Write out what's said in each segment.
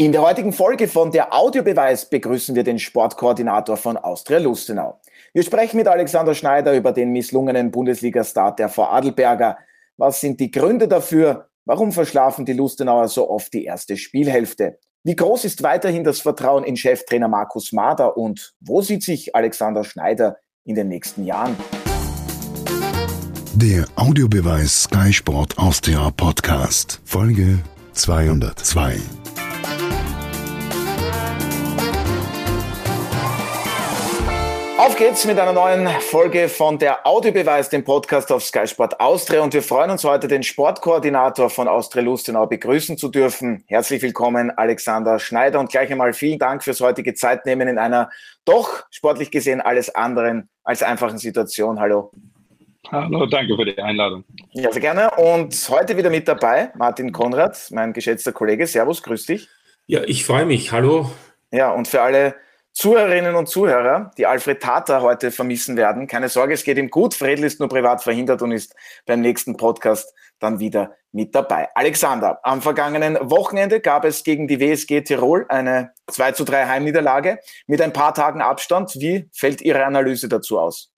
In der heutigen Folge von der Audiobeweis begrüßen wir den Sportkoordinator von Austria Lustenau. Wir sprechen mit Alexander Schneider über den misslungenen Bundesliga-Start der Vorarlberger. Was sind die Gründe dafür? Warum verschlafen die Lustenauer so oft die erste Spielhälfte? Wie groß ist weiterhin das Vertrauen in Cheftrainer Markus Mader und wo sieht sich Alexander Schneider in den nächsten Jahren? Der Audiobeweis Sky Sport Austria Podcast, Folge 202. geht's mit einer neuen Folge von der Audiobeweis, dem Podcast auf Sky Sport Austria. Und wir freuen uns heute, den Sportkoordinator von Austria Lustenau begrüßen zu dürfen. Herzlich willkommen, Alexander Schneider. Und gleich einmal vielen Dank fürs heutige Zeitnehmen in einer doch sportlich gesehen alles anderen als einfachen Situation. Hallo. Hallo, danke für die Einladung. Ja, sehr gerne. Und heute wieder mit dabei Martin Konrad, mein geschätzter Kollege. Servus, grüß dich. Ja, ich freue mich. Hallo. Ja, und für alle Zuhörerinnen und Zuhörer, die Alfred Tata heute vermissen werden, keine Sorge, es geht ihm gut. Fredl ist nur privat verhindert und ist beim nächsten Podcast dann wieder mit dabei. Alexander, am vergangenen Wochenende gab es gegen die WSG Tirol eine 2 zu 3 Heimniederlage mit ein paar Tagen Abstand. Wie fällt Ihre Analyse dazu aus?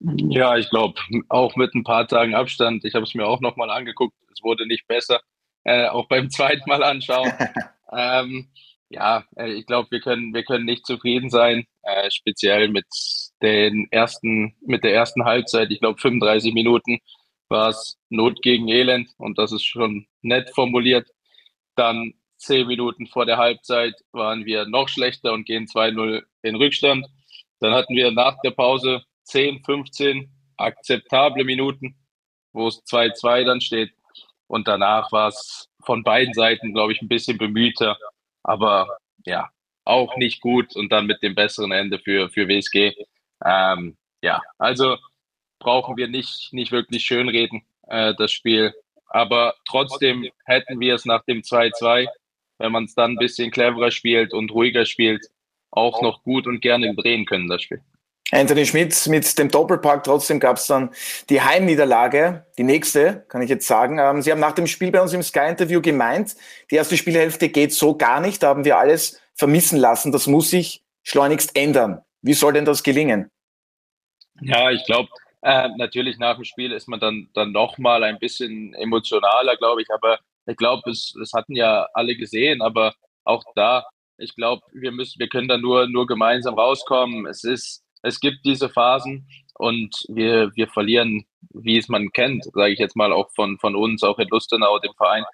Ja, ich glaube, auch mit ein paar Tagen Abstand. Ich habe es mir auch nochmal angeguckt. Es wurde nicht besser. Äh, auch beim zweiten Mal anschauen. ähm, ja, äh, ich glaube, wir können, wir können nicht zufrieden sein, äh, speziell mit den ersten, mit der ersten Halbzeit. Ich glaube, 35 Minuten war es Not gegen Elend und das ist schon nett formuliert. Dann zehn Minuten vor der Halbzeit waren wir noch schlechter und gehen 2-0 in Rückstand. Dann hatten wir nach der Pause 10, 15 akzeptable Minuten, wo es 2-2 dann steht. Und danach war es von beiden Seiten, glaube ich, ein bisschen bemühter aber ja, auch nicht gut und dann mit dem besseren Ende für, für WSG. Ähm, ja, also brauchen wir nicht, nicht wirklich schönreden, äh, das Spiel. Aber trotzdem hätten wir es nach dem 2-2, wenn man es dann ein bisschen cleverer spielt und ruhiger spielt, auch noch gut und gerne drehen können, das Spiel. Anthony Schmidt mit dem Doppelpack. Trotzdem gab es dann die Heimniederlage, die nächste, kann ich jetzt sagen. Ähm, Sie haben nach dem Spiel bei uns im Sky-Interview gemeint, die erste Spielhälfte geht so gar nicht. Da haben wir alles vermissen lassen. Das muss sich schleunigst ändern. Wie soll denn das gelingen? Ja, ich glaube, äh, natürlich nach dem Spiel ist man dann, dann nochmal ein bisschen emotionaler, glaube ich. Aber ich glaube, es, es hatten ja alle gesehen. Aber auch da, ich glaube, wir müssen, wir können da nur, nur gemeinsam rauskommen. Es ist, es gibt diese Phasen und wir, wir verlieren, wie es man kennt, sage ich jetzt mal auch von, von uns, auch in Lustenau, dem Verein,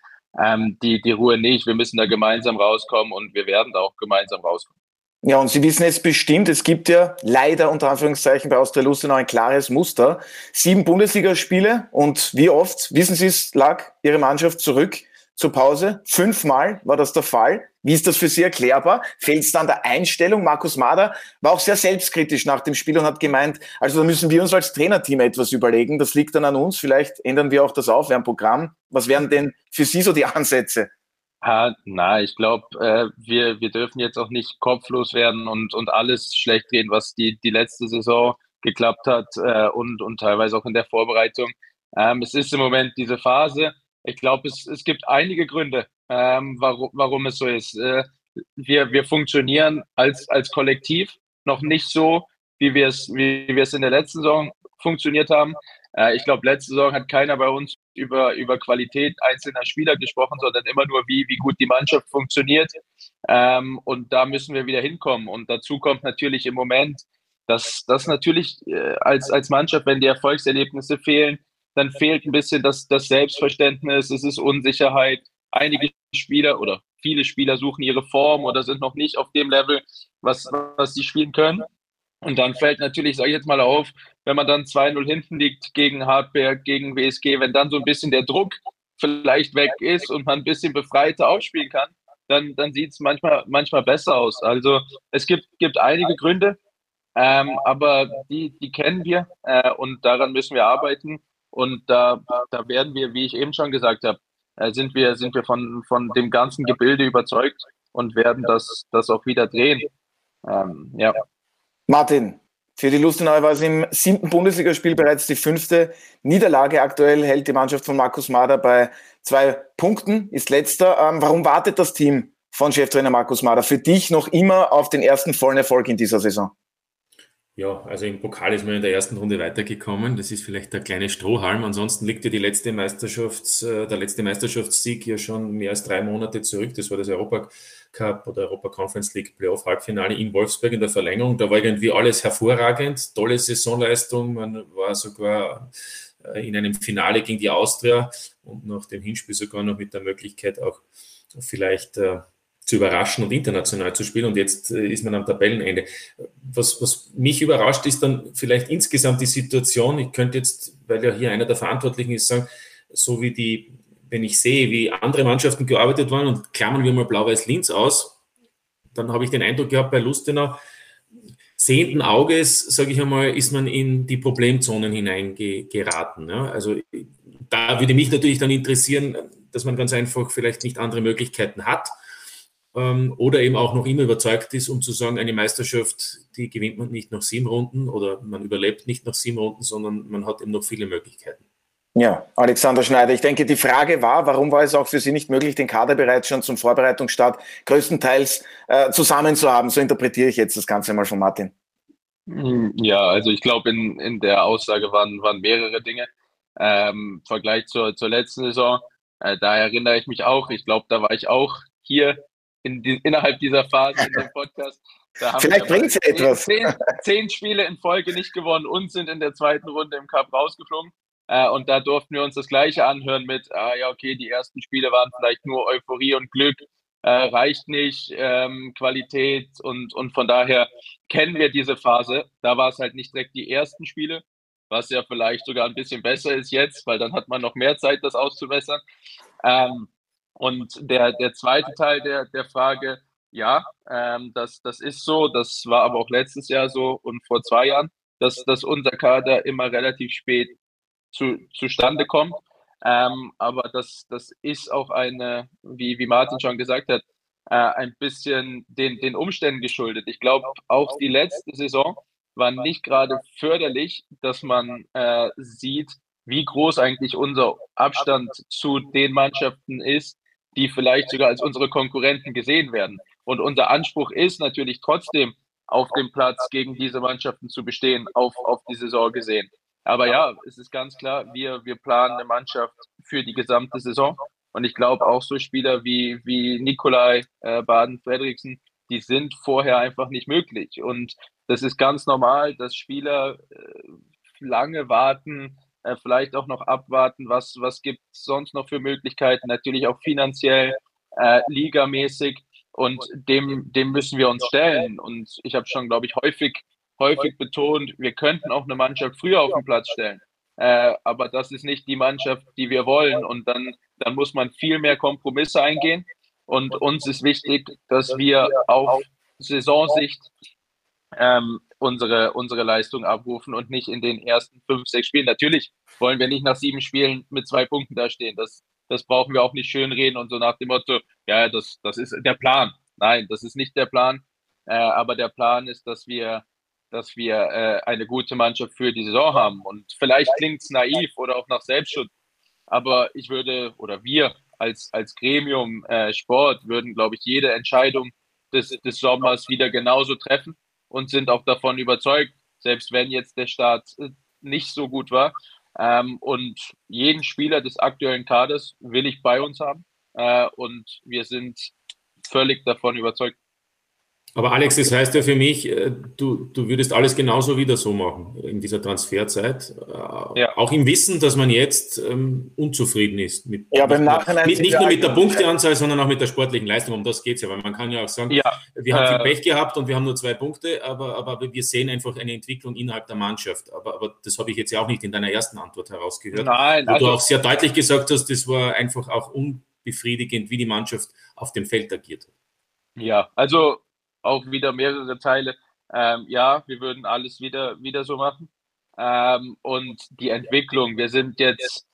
ähm, die, die Ruhe nicht. Wir müssen da gemeinsam rauskommen und wir werden da auch gemeinsam rauskommen. Ja, und Sie wissen jetzt bestimmt, es gibt ja leider unter Anführungszeichen bei Austria Lustenau ein klares Muster. Sieben Bundesligaspiele und wie oft, wissen Sie es, lag Ihre Mannschaft zurück zur Pause. Fünfmal war das der Fall. Wie ist das für Sie erklärbar? Fehlt es dann der Einstellung? Markus Mader war auch sehr selbstkritisch nach dem Spiel und hat gemeint, also da müssen wir uns als Trainerteam etwas überlegen. Das liegt dann an uns. Vielleicht ändern wir auch das Aufwärmprogramm. Was wären denn für Sie so die Ansätze? Ah, na, ich glaube, äh, wir, wir dürfen jetzt auch nicht kopflos werden und, und alles schlecht reden, was die, die letzte Saison geklappt hat äh, und, und teilweise auch in der Vorbereitung. Ähm, es ist im Moment diese Phase, ich glaube, es, es gibt einige Gründe, ähm, warum, warum es so ist. Äh, wir, wir funktionieren als, als Kollektiv noch nicht so, wie wir es, wie wir es in der letzten Saison funktioniert haben. Äh, ich glaube, letzte Saison hat keiner bei uns über, über Qualität einzelner Spieler gesprochen, sondern immer nur, wie, wie gut die Mannschaft funktioniert. Ähm, und da müssen wir wieder hinkommen. Und dazu kommt natürlich im Moment, dass, dass natürlich äh, als, als Mannschaft, wenn die Erfolgserlebnisse fehlen, dann fehlt ein bisschen das, das Selbstverständnis, es ist Unsicherheit. Einige Spieler oder viele Spieler suchen ihre Form oder sind noch nicht auf dem Level, was, was sie spielen können. Und dann fällt natürlich, sage ich jetzt mal auf, wenn man dann 2-0 hinten liegt gegen Hartberg, gegen WSG, wenn dann so ein bisschen der Druck vielleicht weg ist und man ein bisschen befreiter aufspielen kann, dann, dann sieht es manchmal, manchmal besser aus. Also es gibt, gibt einige Gründe, ähm, aber die, die kennen wir äh, und daran müssen wir arbeiten. Und da, da werden wir, wie ich eben schon gesagt habe, äh, sind wir, sind wir von, von dem ganzen Gebilde überzeugt und werden das, das auch wieder drehen. Ähm, ja. Martin, für die Lustenauer war es im siebten Bundesligaspiel bereits die fünfte Niederlage. Aktuell hält die Mannschaft von Markus Mader bei zwei Punkten, ist letzter. Ähm, warum wartet das Team von Cheftrainer Markus Mader. Für dich noch immer auf den ersten vollen Erfolg in dieser Saison? Ja, also im Pokal ist man in der ersten Runde weitergekommen. Das ist vielleicht der kleine Strohhalm. Ansonsten liegt ja die letzte Meisterschafts, äh, der letzte Meisterschaftssieg ja schon mehr als drei Monate zurück. Das war das Europa Cup oder Europa Conference League Playoff Halbfinale in Wolfsburg in der Verlängerung. Da war irgendwie alles hervorragend, tolle Saisonleistung. Man war sogar äh, in einem Finale gegen die Austria und nach dem Hinspiel sogar noch mit der Möglichkeit auch vielleicht äh, zu überraschen und international zu spielen. Und jetzt äh, ist man am Tabellenende. Was, was mich überrascht, ist dann vielleicht insgesamt die Situation. Ich könnte jetzt, weil ja hier einer der Verantwortlichen ist, sagen, so wie die, wenn ich sehe, wie andere Mannschaften gearbeitet waren und klammern wir mal Blau-Weiß-Linz aus, dann habe ich den Eindruck gehabt, bei Lustenau, sehenden Auges, sage ich einmal, ist man in die Problemzonen hineingeraten. Ja? Also da würde mich natürlich dann interessieren, dass man ganz einfach vielleicht nicht andere Möglichkeiten hat ähm, oder eben auch noch immer überzeugt ist, um zu sagen, eine Meisterschaft, die gewinnt man nicht nach sieben Runden oder man überlebt nicht nach sieben Runden, sondern man hat eben noch viele Möglichkeiten. Ja, Alexander Schneider, ich denke, die Frage war, warum war es auch für Sie nicht möglich, den Kader bereits schon zum Vorbereitungsstart größtenteils äh, zusammen zu haben? So interpretiere ich jetzt das Ganze mal von Martin. Hm, ja, also ich glaube, in, in der Aussage waren, waren mehrere Dinge. Ähm, Im Vergleich zur, zur letzten Saison, äh, da erinnere ich mich auch, ich glaube, da war ich auch hier in die, innerhalb dieser Phase in dem Podcast. Vielleicht bringt es etwas. Zehn, zehn, Spiele in Folge nicht gewonnen und sind in der zweiten Runde im Cup rausgeflogen. Äh, und da durften wir uns das Gleiche anhören mit, ah ja, okay, die ersten Spiele waren vielleicht nur Euphorie und Glück, äh, reicht nicht, ähm, Qualität und, und von daher kennen wir diese Phase. Da war es halt nicht direkt die ersten Spiele, was ja vielleicht sogar ein bisschen besser ist jetzt, weil dann hat man noch mehr Zeit, das auszubessern. Ähm, und der, der zweite Teil der, der Frage, ja, ähm, das, das ist so, das war aber auch letztes Jahr so und vor zwei Jahren, dass, dass unser Kader immer relativ spät zu, zustande kommt. Ähm, aber das, das ist auch eine, wie, wie Martin schon gesagt hat, äh, ein bisschen den, den Umständen geschuldet. Ich glaube, auch die letzte Saison war nicht gerade förderlich, dass man äh, sieht, wie groß eigentlich unser Abstand zu den Mannschaften ist, die vielleicht sogar als unsere Konkurrenten gesehen werden. Und unser Anspruch ist natürlich trotzdem, auf dem Platz gegen diese Mannschaften zu bestehen, auf, auf die Saison gesehen. Aber ja, es ist ganz klar, wir, wir planen eine Mannschaft für die gesamte Saison. Und ich glaube auch so Spieler wie, wie Nikolai äh, Baden-Fredriksen, die sind vorher einfach nicht möglich. Und das ist ganz normal, dass Spieler äh, lange warten, äh, vielleicht auch noch abwarten, was, was gibt es sonst noch für Möglichkeiten, natürlich auch finanziell, äh, ligamäßig und dem, dem müssen wir uns stellen. Und ich habe schon, glaube ich, häufig, häufig betont, wir könnten auch eine Mannschaft früher auf den Platz stellen. Äh, aber das ist nicht die Mannschaft, die wir wollen. Und dann, dann muss man viel mehr Kompromisse eingehen. Und uns ist wichtig, dass wir auf Saisonsicht ähm, unsere, unsere Leistung abrufen und nicht in den ersten fünf, sechs Spielen. Natürlich wollen wir nicht nach sieben Spielen mit zwei Punkten dastehen. Das, das brauchen wir auch nicht schönreden und so nach dem Motto, ja, das, das ist der Plan. Nein, das ist nicht der Plan. Äh, aber der Plan ist, dass wir, dass wir äh, eine gute Mannschaft für die Saison haben. Und vielleicht klingt es naiv oder auch nach Selbstschutz. Aber ich würde, oder wir als, als Gremium äh, Sport würden, glaube ich, jede Entscheidung des, des Sommers wieder genauso treffen und sind auch davon überzeugt, selbst wenn jetzt der Start äh, nicht so gut war. Ähm, und jeden Spieler des aktuellen Kaders will ich bei uns haben. Äh, und wir sind völlig davon überzeugt, aber Alex, das heißt ja für mich, äh, du, du würdest alles genauso wieder so machen in dieser Transferzeit. Äh, ja. Auch im Wissen, dass man jetzt ähm, unzufrieden ist. Mit, ja, beim Nachhinein nicht, nicht nur mit der Punkteanzahl, sondern auch mit der sportlichen Leistung. Um das geht es ja, weil man kann ja auch sagen, ja. wir haben viel äh, Pech gehabt und wir haben nur zwei Punkte, aber, aber wir sehen einfach eine Entwicklung innerhalb der Mannschaft. Aber, aber das habe ich jetzt ja auch nicht in deiner ersten Antwort herausgehört. Nein, wo also, du auch sehr deutlich gesagt hast, das war einfach auch unbefriedigend, wie die Mannschaft auf dem Feld agiert hat. Ja, also auch wieder mehrere Teile. Ähm, ja, wir würden alles wieder, wieder so machen. Ähm, und die Entwicklung, wir sind jetzt,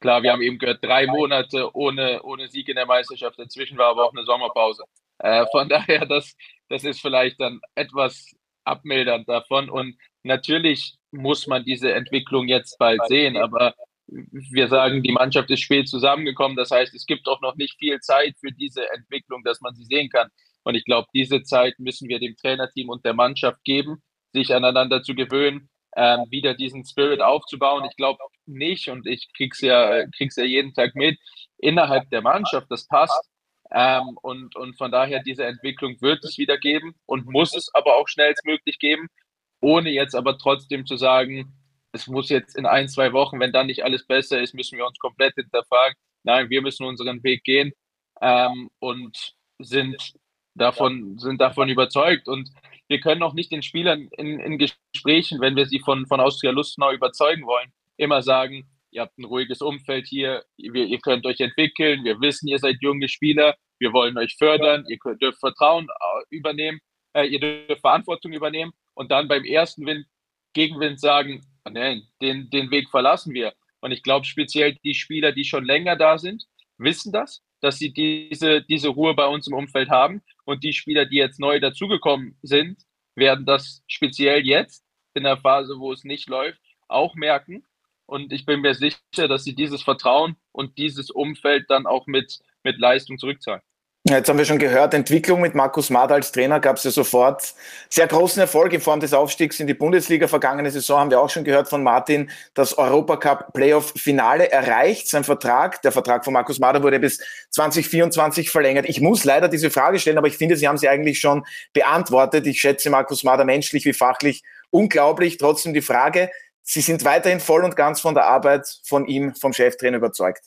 klar, wir haben eben gehört, drei Monate ohne, ohne Sieg in der Meisterschaft. Dazwischen war aber auch eine Sommerpause. Äh, von daher, das, das ist vielleicht dann etwas abmildernd davon. Und natürlich muss man diese Entwicklung jetzt bald sehen, aber wir sagen, die Mannschaft ist spät zusammengekommen. Das heißt, es gibt auch noch nicht viel Zeit für diese Entwicklung, dass man sie sehen kann. Und ich glaube, diese Zeit müssen wir dem Trainerteam und der Mannschaft geben, sich aneinander zu gewöhnen, ähm, wieder diesen Spirit aufzubauen. Ich glaube nicht, und ich krieg's ja, ja jeden Tag mit, innerhalb der Mannschaft, das passt. Ähm, und, und von daher, diese Entwicklung wird es wieder geben und muss es aber auch schnellstmöglich geben, ohne jetzt aber trotzdem zu sagen, es muss jetzt in ein, zwei Wochen, wenn dann nicht alles besser ist, müssen wir uns komplett hinterfragen. Nein, wir müssen unseren Weg gehen ähm, und sind davon, sind davon überzeugt. Und wir können auch nicht den Spielern in, in Gesprächen, wenn wir sie von, von Austria Lustenau überzeugen wollen, immer sagen, ihr habt ein ruhiges Umfeld hier, ihr, ihr könnt euch entwickeln, wir wissen, ihr seid junge Spieler, wir wollen euch fördern, ihr könnt, dürft Vertrauen äh, übernehmen, äh, ihr dürft Verantwortung übernehmen und dann beim ersten Wind, Gegenwind sagen, nein, den, den Weg verlassen wir. Und ich glaube, speziell die Spieler, die schon länger da sind, wissen das, dass sie diese, diese Ruhe bei uns im Umfeld haben. Und die Spieler, die jetzt neu dazugekommen sind, werden das speziell jetzt in der Phase, wo es nicht läuft, auch merken. Und ich bin mir sicher, dass sie dieses Vertrauen und dieses Umfeld dann auch mit, mit Leistung zurückzahlen. Jetzt haben wir schon gehört, Entwicklung mit Markus Mader als Trainer gab es ja sofort sehr großen Erfolg in Form des Aufstiegs in die Bundesliga. Vergangene Saison haben wir auch schon gehört von Martin, das Europacup Playoff Finale erreicht. Sein Vertrag, der Vertrag von Markus Mader wurde bis 2024 verlängert. Ich muss leider diese Frage stellen, aber ich finde, Sie haben sie eigentlich schon beantwortet. Ich schätze Markus Mader menschlich wie fachlich unglaublich. Trotzdem die Frage, Sie sind weiterhin voll und ganz von der Arbeit von ihm, vom Cheftrainer überzeugt.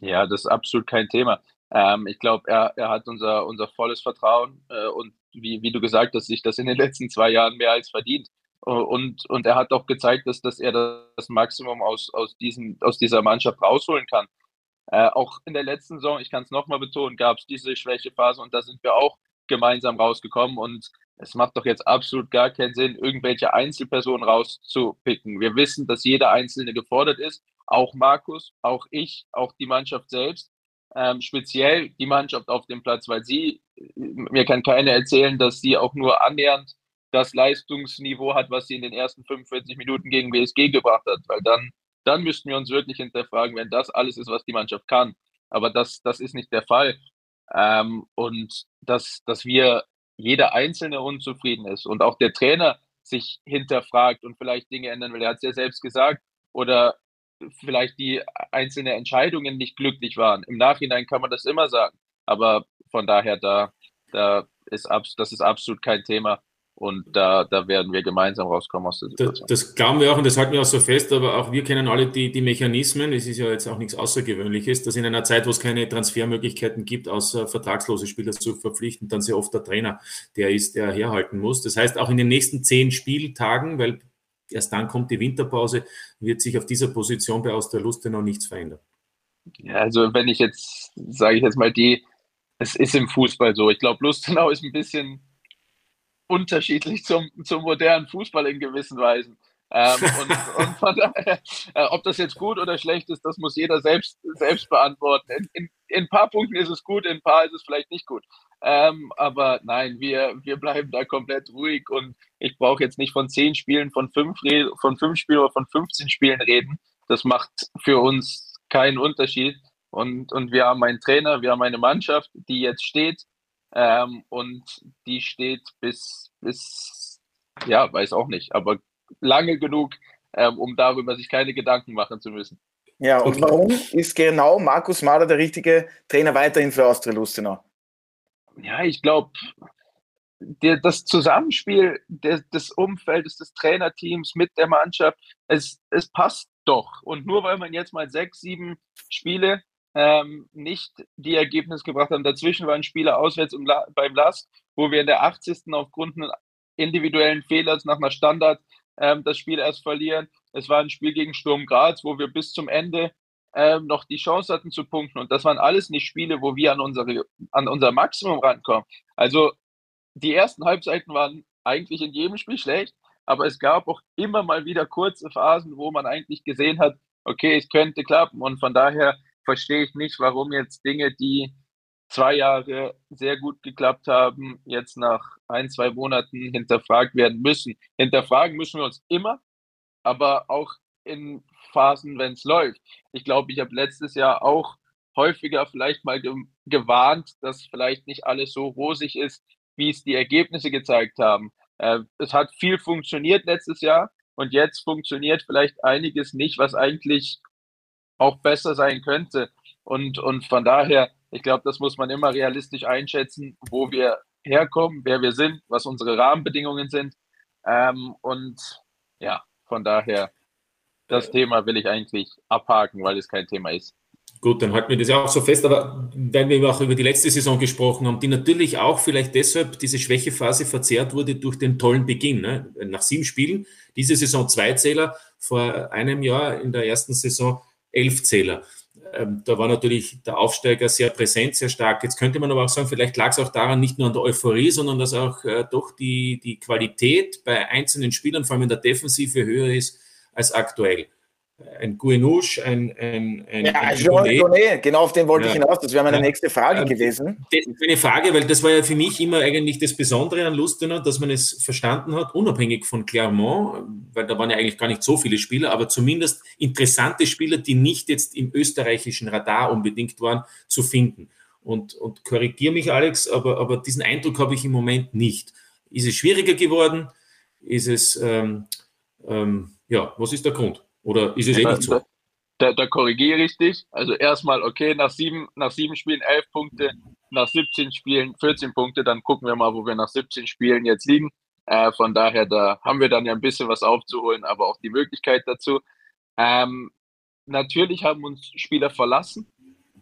Ja, das ist absolut kein Thema. Ähm, ich glaube, er, er hat unser, unser volles Vertrauen äh, und wie, wie du gesagt hast, sich das in den letzten zwei Jahren mehr als verdient. Und, und er hat auch gezeigt, dass, dass er das Maximum aus, aus, diesen, aus dieser Mannschaft rausholen kann. Äh, auch in der letzten Saison, ich kann es nochmal betonen, gab es diese Schwächephase und da sind wir auch gemeinsam rausgekommen. Und es macht doch jetzt absolut gar keinen Sinn, irgendwelche Einzelpersonen rauszupicken. Wir wissen, dass jeder Einzelne gefordert ist, auch Markus, auch ich, auch die Mannschaft selbst ähm, speziell die Mannschaft auf dem Platz, weil sie, mir kann keiner erzählen, dass sie auch nur annähernd das Leistungsniveau hat, was sie in den ersten 45 Minuten gegen WSG gebracht hat, weil dann, dann müssten wir uns wirklich hinterfragen, wenn das alles ist, was die Mannschaft kann. Aber das, das ist nicht der Fall. Ähm, und dass, dass wir jeder Einzelne unzufrieden ist und auch der Trainer sich hinterfragt und vielleicht Dinge ändern will. Er hat es ja selbst gesagt. Oder vielleicht die einzelnen Entscheidungen nicht glücklich waren. Im Nachhinein kann man das immer sagen. Aber von daher, da, da ist das ist absolut kein Thema. Und da, da werden wir gemeinsam rauskommen aus der Situation. Das, das glauben wir auch und das halten wir auch so fest, aber auch wir kennen alle die, die Mechanismen. Es ist ja jetzt auch nichts Außergewöhnliches, dass in einer Zeit, wo es keine Transfermöglichkeiten gibt, außer vertragslose Spieler zu verpflichten, dann sehr oft der Trainer, der ist, der herhalten muss. Das heißt, auch in den nächsten zehn Spieltagen, weil erst dann kommt die Winterpause, wird sich auf dieser Position bei Austria Lustenau nichts verändern. Ja, also wenn ich jetzt, sage ich jetzt mal, die, es ist im Fußball so. Ich glaube, Lustenau ist ein bisschen unterschiedlich zum, zum modernen Fußball in gewissen Weisen. Ähm, und, und von daher, äh, ob das jetzt gut oder schlecht ist, das muss jeder selbst, selbst beantworten. In, in, in ein paar Punkten ist es gut, in ein paar ist es vielleicht nicht gut. Ähm, aber nein, wir, wir bleiben da komplett ruhig und ich brauche jetzt nicht von zehn Spielen, von fünf, von fünf Spielen oder von 15 Spielen reden. Das macht für uns keinen Unterschied. Und, und wir haben einen Trainer, wir haben eine Mannschaft, die jetzt steht ähm, und die steht bis, bis, ja, weiß auch nicht, aber lange genug, ähm, um darüber sich keine Gedanken machen zu müssen. Ja, und warum ist genau Markus Mader der richtige Trainer weiterhin für Austria Lustenau? ja, ich glaube, das Zusammenspiel des, des Umfeldes, des Trainerteams mit der Mannschaft, es, es passt doch. Und nur weil man jetzt mal sechs, sieben Spiele ähm, nicht die Ergebnisse gebracht haben, dazwischen waren Spiele auswärts im La beim Last, wo wir in der 80. aufgrund eines individuellen Fehlers nach einer Standard ähm, das Spiel erst verlieren. Es war ein Spiel gegen Sturm Graz, wo wir bis zum Ende ähm, noch die Chance hatten zu punkten. Und das waren alles nicht Spiele, wo wir an, unsere, an unser Maximum rankommen. Also die ersten Halbseiten waren eigentlich in jedem Spiel schlecht, aber es gab auch immer mal wieder kurze Phasen, wo man eigentlich gesehen hat, okay, es könnte klappen. Und von daher verstehe ich nicht, warum jetzt Dinge, die zwei Jahre sehr gut geklappt haben, jetzt nach ein, zwei Monaten hinterfragt werden müssen. Hinterfragen müssen wir uns immer, aber auch in Phasen, wenn es läuft. Ich glaube, ich habe letztes Jahr auch häufiger vielleicht mal ge gewarnt, dass vielleicht nicht alles so rosig ist, wie es die Ergebnisse gezeigt haben. Äh, es hat viel funktioniert letztes Jahr und jetzt funktioniert vielleicht einiges nicht, was eigentlich auch besser sein könnte. Und, und von daher, ich glaube, das muss man immer realistisch einschätzen, wo wir herkommen, wer wir sind, was unsere Rahmenbedingungen sind. Ähm, und ja, von daher, das Thema will ich eigentlich abhaken, weil es kein Thema ist. Gut, dann halten wir das ja auch so fest, aber weil wir auch über die letzte Saison gesprochen haben, die natürlich auch vielleicht deshalb diese Schwächephase verzerrt wurde durch den tollen Beginn. Ne? Nach sieben Spielen, diese Saison zwei Zähler, vor einem Jahr in der ersten Saison elf Zähler. Ähm, da war natürlich der Aufsteiger sehr präsent, sehr stark. Jetzt könnte man aber auch sagen, vielleicht lag es auch daran, nicht nur an der Euphorie, sondern dass auch äh, doch die, die Qualität bei einzelnen Spielern, vor allem in der Defensive, höher ist als aktuell ein Guenouche, ein, ein, ein, ja, ein Jean Gonnet, genau auf den wollte ja. ich hinaus. Das wäre meine ja. nächste Frage ähm, gewesen. Das ist eine Frage, weil das war ja für mich immer eigentlich das Besondere an Lustenau, dass man es verstanden hat, unabhängig von Clermont, weil da waren ja eigentlich gar nicht so viele Spieler, aber zumindest interessante Spieler, die nicht jetzt im österreichischen Radar unbedingt waren, zu finden. Und, und korrigiere mich, Alex, aber, aber diesen Eindruck habe ich im Moment nicht. Ist es schwieriger geworden? Ist es, ähm, ähm, ja, was ist der Grund? Oder ist es eh nicht so? Da, da, korrigiere ich dich. Also erstmal, okay, nach sieben, nach sieben Spielen elf Punkte, nach 17 Spielen 14 Punkte, dann gucken wir mal, wo wir nach 17 Spielen jetzt liegen. Äh, von daher, da haben wir dann ja ein bisschen was aufzuholen, aber auch die Möglichkeit dazu. Ähm, natürlich haben uns Spieler verlassen.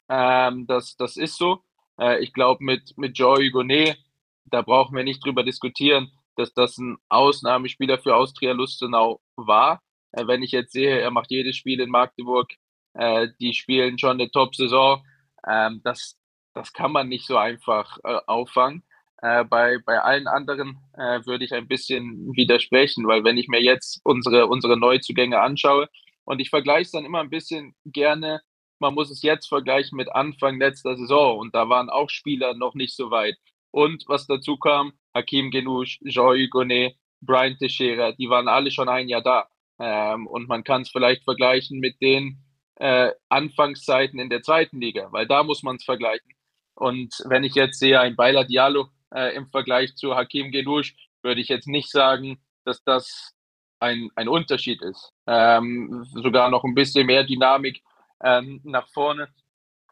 Ähm, das, das ist so. Äh, ich glaube, mit, mit Joey Gonet, da brauchen wir nicht drüber diskutieren, dass das ein Ausnahmespieler für Austria Lustenau war. Äh, wenn ich jetzt sehe, er macht jedes Spiel in Magdeburg, äh, die spielen schon eine Top-Saison, ähm, das, das kann man nicht so einfach äh, auffangen. Äh, bei, bei allen anderen äh, würde ich ein bisschen widersprechen, weil wenn ich mir jetzt unsere, unsere Neuzugänge anschaue und ich vergleiche es dann immer ein bisschen gerne, man muss es jetzt vergleichen mit Anfang letzter Saison und da waren auch Spieler noch nicht so weit. Und was dazu kam, Hakim Genouche, Jean Hugonet, Brian Teixeira, die waren alle schon ein Jahr da. Ähm, und man kann es vielleicht vergleichen mit den äh, Anfangszeiten in der zweiten Liga, weil da muss man es vergleichen. Und wenn ich jetzt sehe, ein Beiler Diallo äh, im Vergleich zu Hakim Gelouche, würde ich jetzt nicht sagen, dass das ein, ein Unterschied ist. Ähm, sogar noch ein bisschen mehr Dynamik ähm, nach vorne.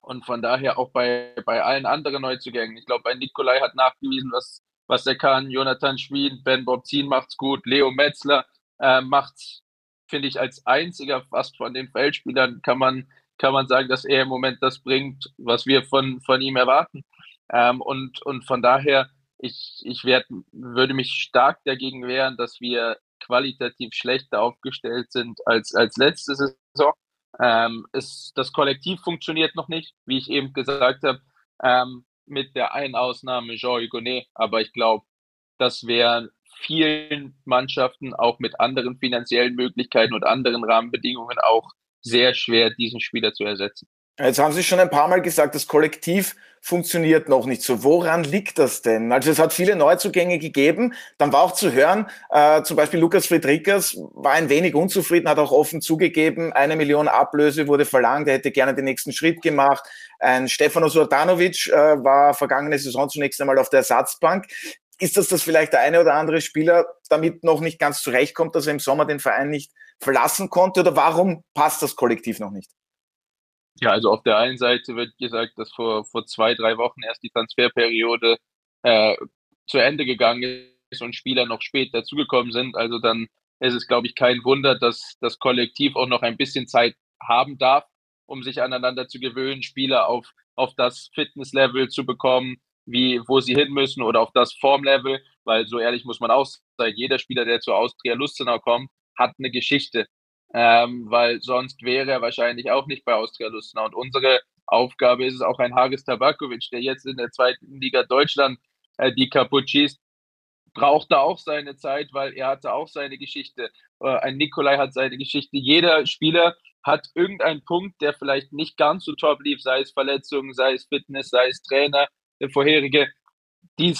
Und von daher auch bei, bei allen anderen Neuzugängen. Ich glaube, bei Nikolai hat nachgewiesen, was, was er kann. Jonathan Schwien, Ben Bobzin macht's gut. Leo Metzler äh, macht's finde ich, als einziger fast von den Feldspielern kann man, kann man sagen, dass er im Moment das bringt, was wir von, von ihm erwarten. Ähm, und, und von daher, ich, ich werd, würde mich stark dagegen wehren, dass wir qualitativ schlechter aufgestellt sind als, als letzte Saison. Ähm, es, das Kollektiv funktioniert noch nicht, wie ich eben gesagt habe, ähm, mit der einen Ausnahme Jean Hugonet. Aber ich glaube, das wäre vielen Mannschaften auch mit anderen finanziellen Möglichkeiten und anderen Rahmenbedingungen auch sehr schwer, diesen Spieler zu ersetzen. Jetzt haben Sie schon ein paar Mal gesagt, das Kollektiv funktioniert noch nicht so. Woran liegt das denn? Also es hat viele Neuzugänge gegeben. Dann war auch zu hören, äh, zum Beispiel Lukas Friedrichers war ein wenig unzufrieden, hat auch offen zugegeben, eine Million Ablöse wurde verlangt, er hätte gerne den nächsten Schritt gemacht. Ein Stefano Sordanovic äh, war vergangene Saison zunächst einmal auf der Ersatzbank ist das, dass vielleicht der eine oder andere Spieler damit noch nicht ganz zurechtkommt, dass er im Sommer den Verein nicht verlassen konnte? Oder warum passt das Kollektiv noch nicht? Ja, also auf der einen Seite wird gesagt, dass vor, vor zwei, drei Wochen erst die Transferperiode äh, zu Ende gegangen ist und Spieler noch spät dazugekommen sind. Also dann ist es, glaube ich, kein Wunder, dass das Kollektiv auch noch ein bisschen Zeit haben darf, um sich aneinander zu gewöhnen, Spieler auf, auf das Fitnesslevel zu bekommen, wie, wo sie hin müssen oder auf das Formlevel, weil so ehrlich muss man auch sein, jeder Spieler, der zu Austria Lustenau kommt, hat eine Geschichte, ähm, weil sonst wäre er wahrscheinlich auch nicht bei Austria Lustenau. Und unsere Aufgabe ist es auch ein Hages Tabakovic, der jetzt in der zweiten Liga Deutschland äh, die kaputt braucht da auch seine Zeit, weil er hatte auch seine Geschichte. Äh, ein Nikolai hat seine Geschichte. Jeder Spieler hat irgendeinen Punkt, der vielleicht nicht ganz so top lief, sei es Verletzungen, sei es Fitness, sei es Trainer, vorherige, die,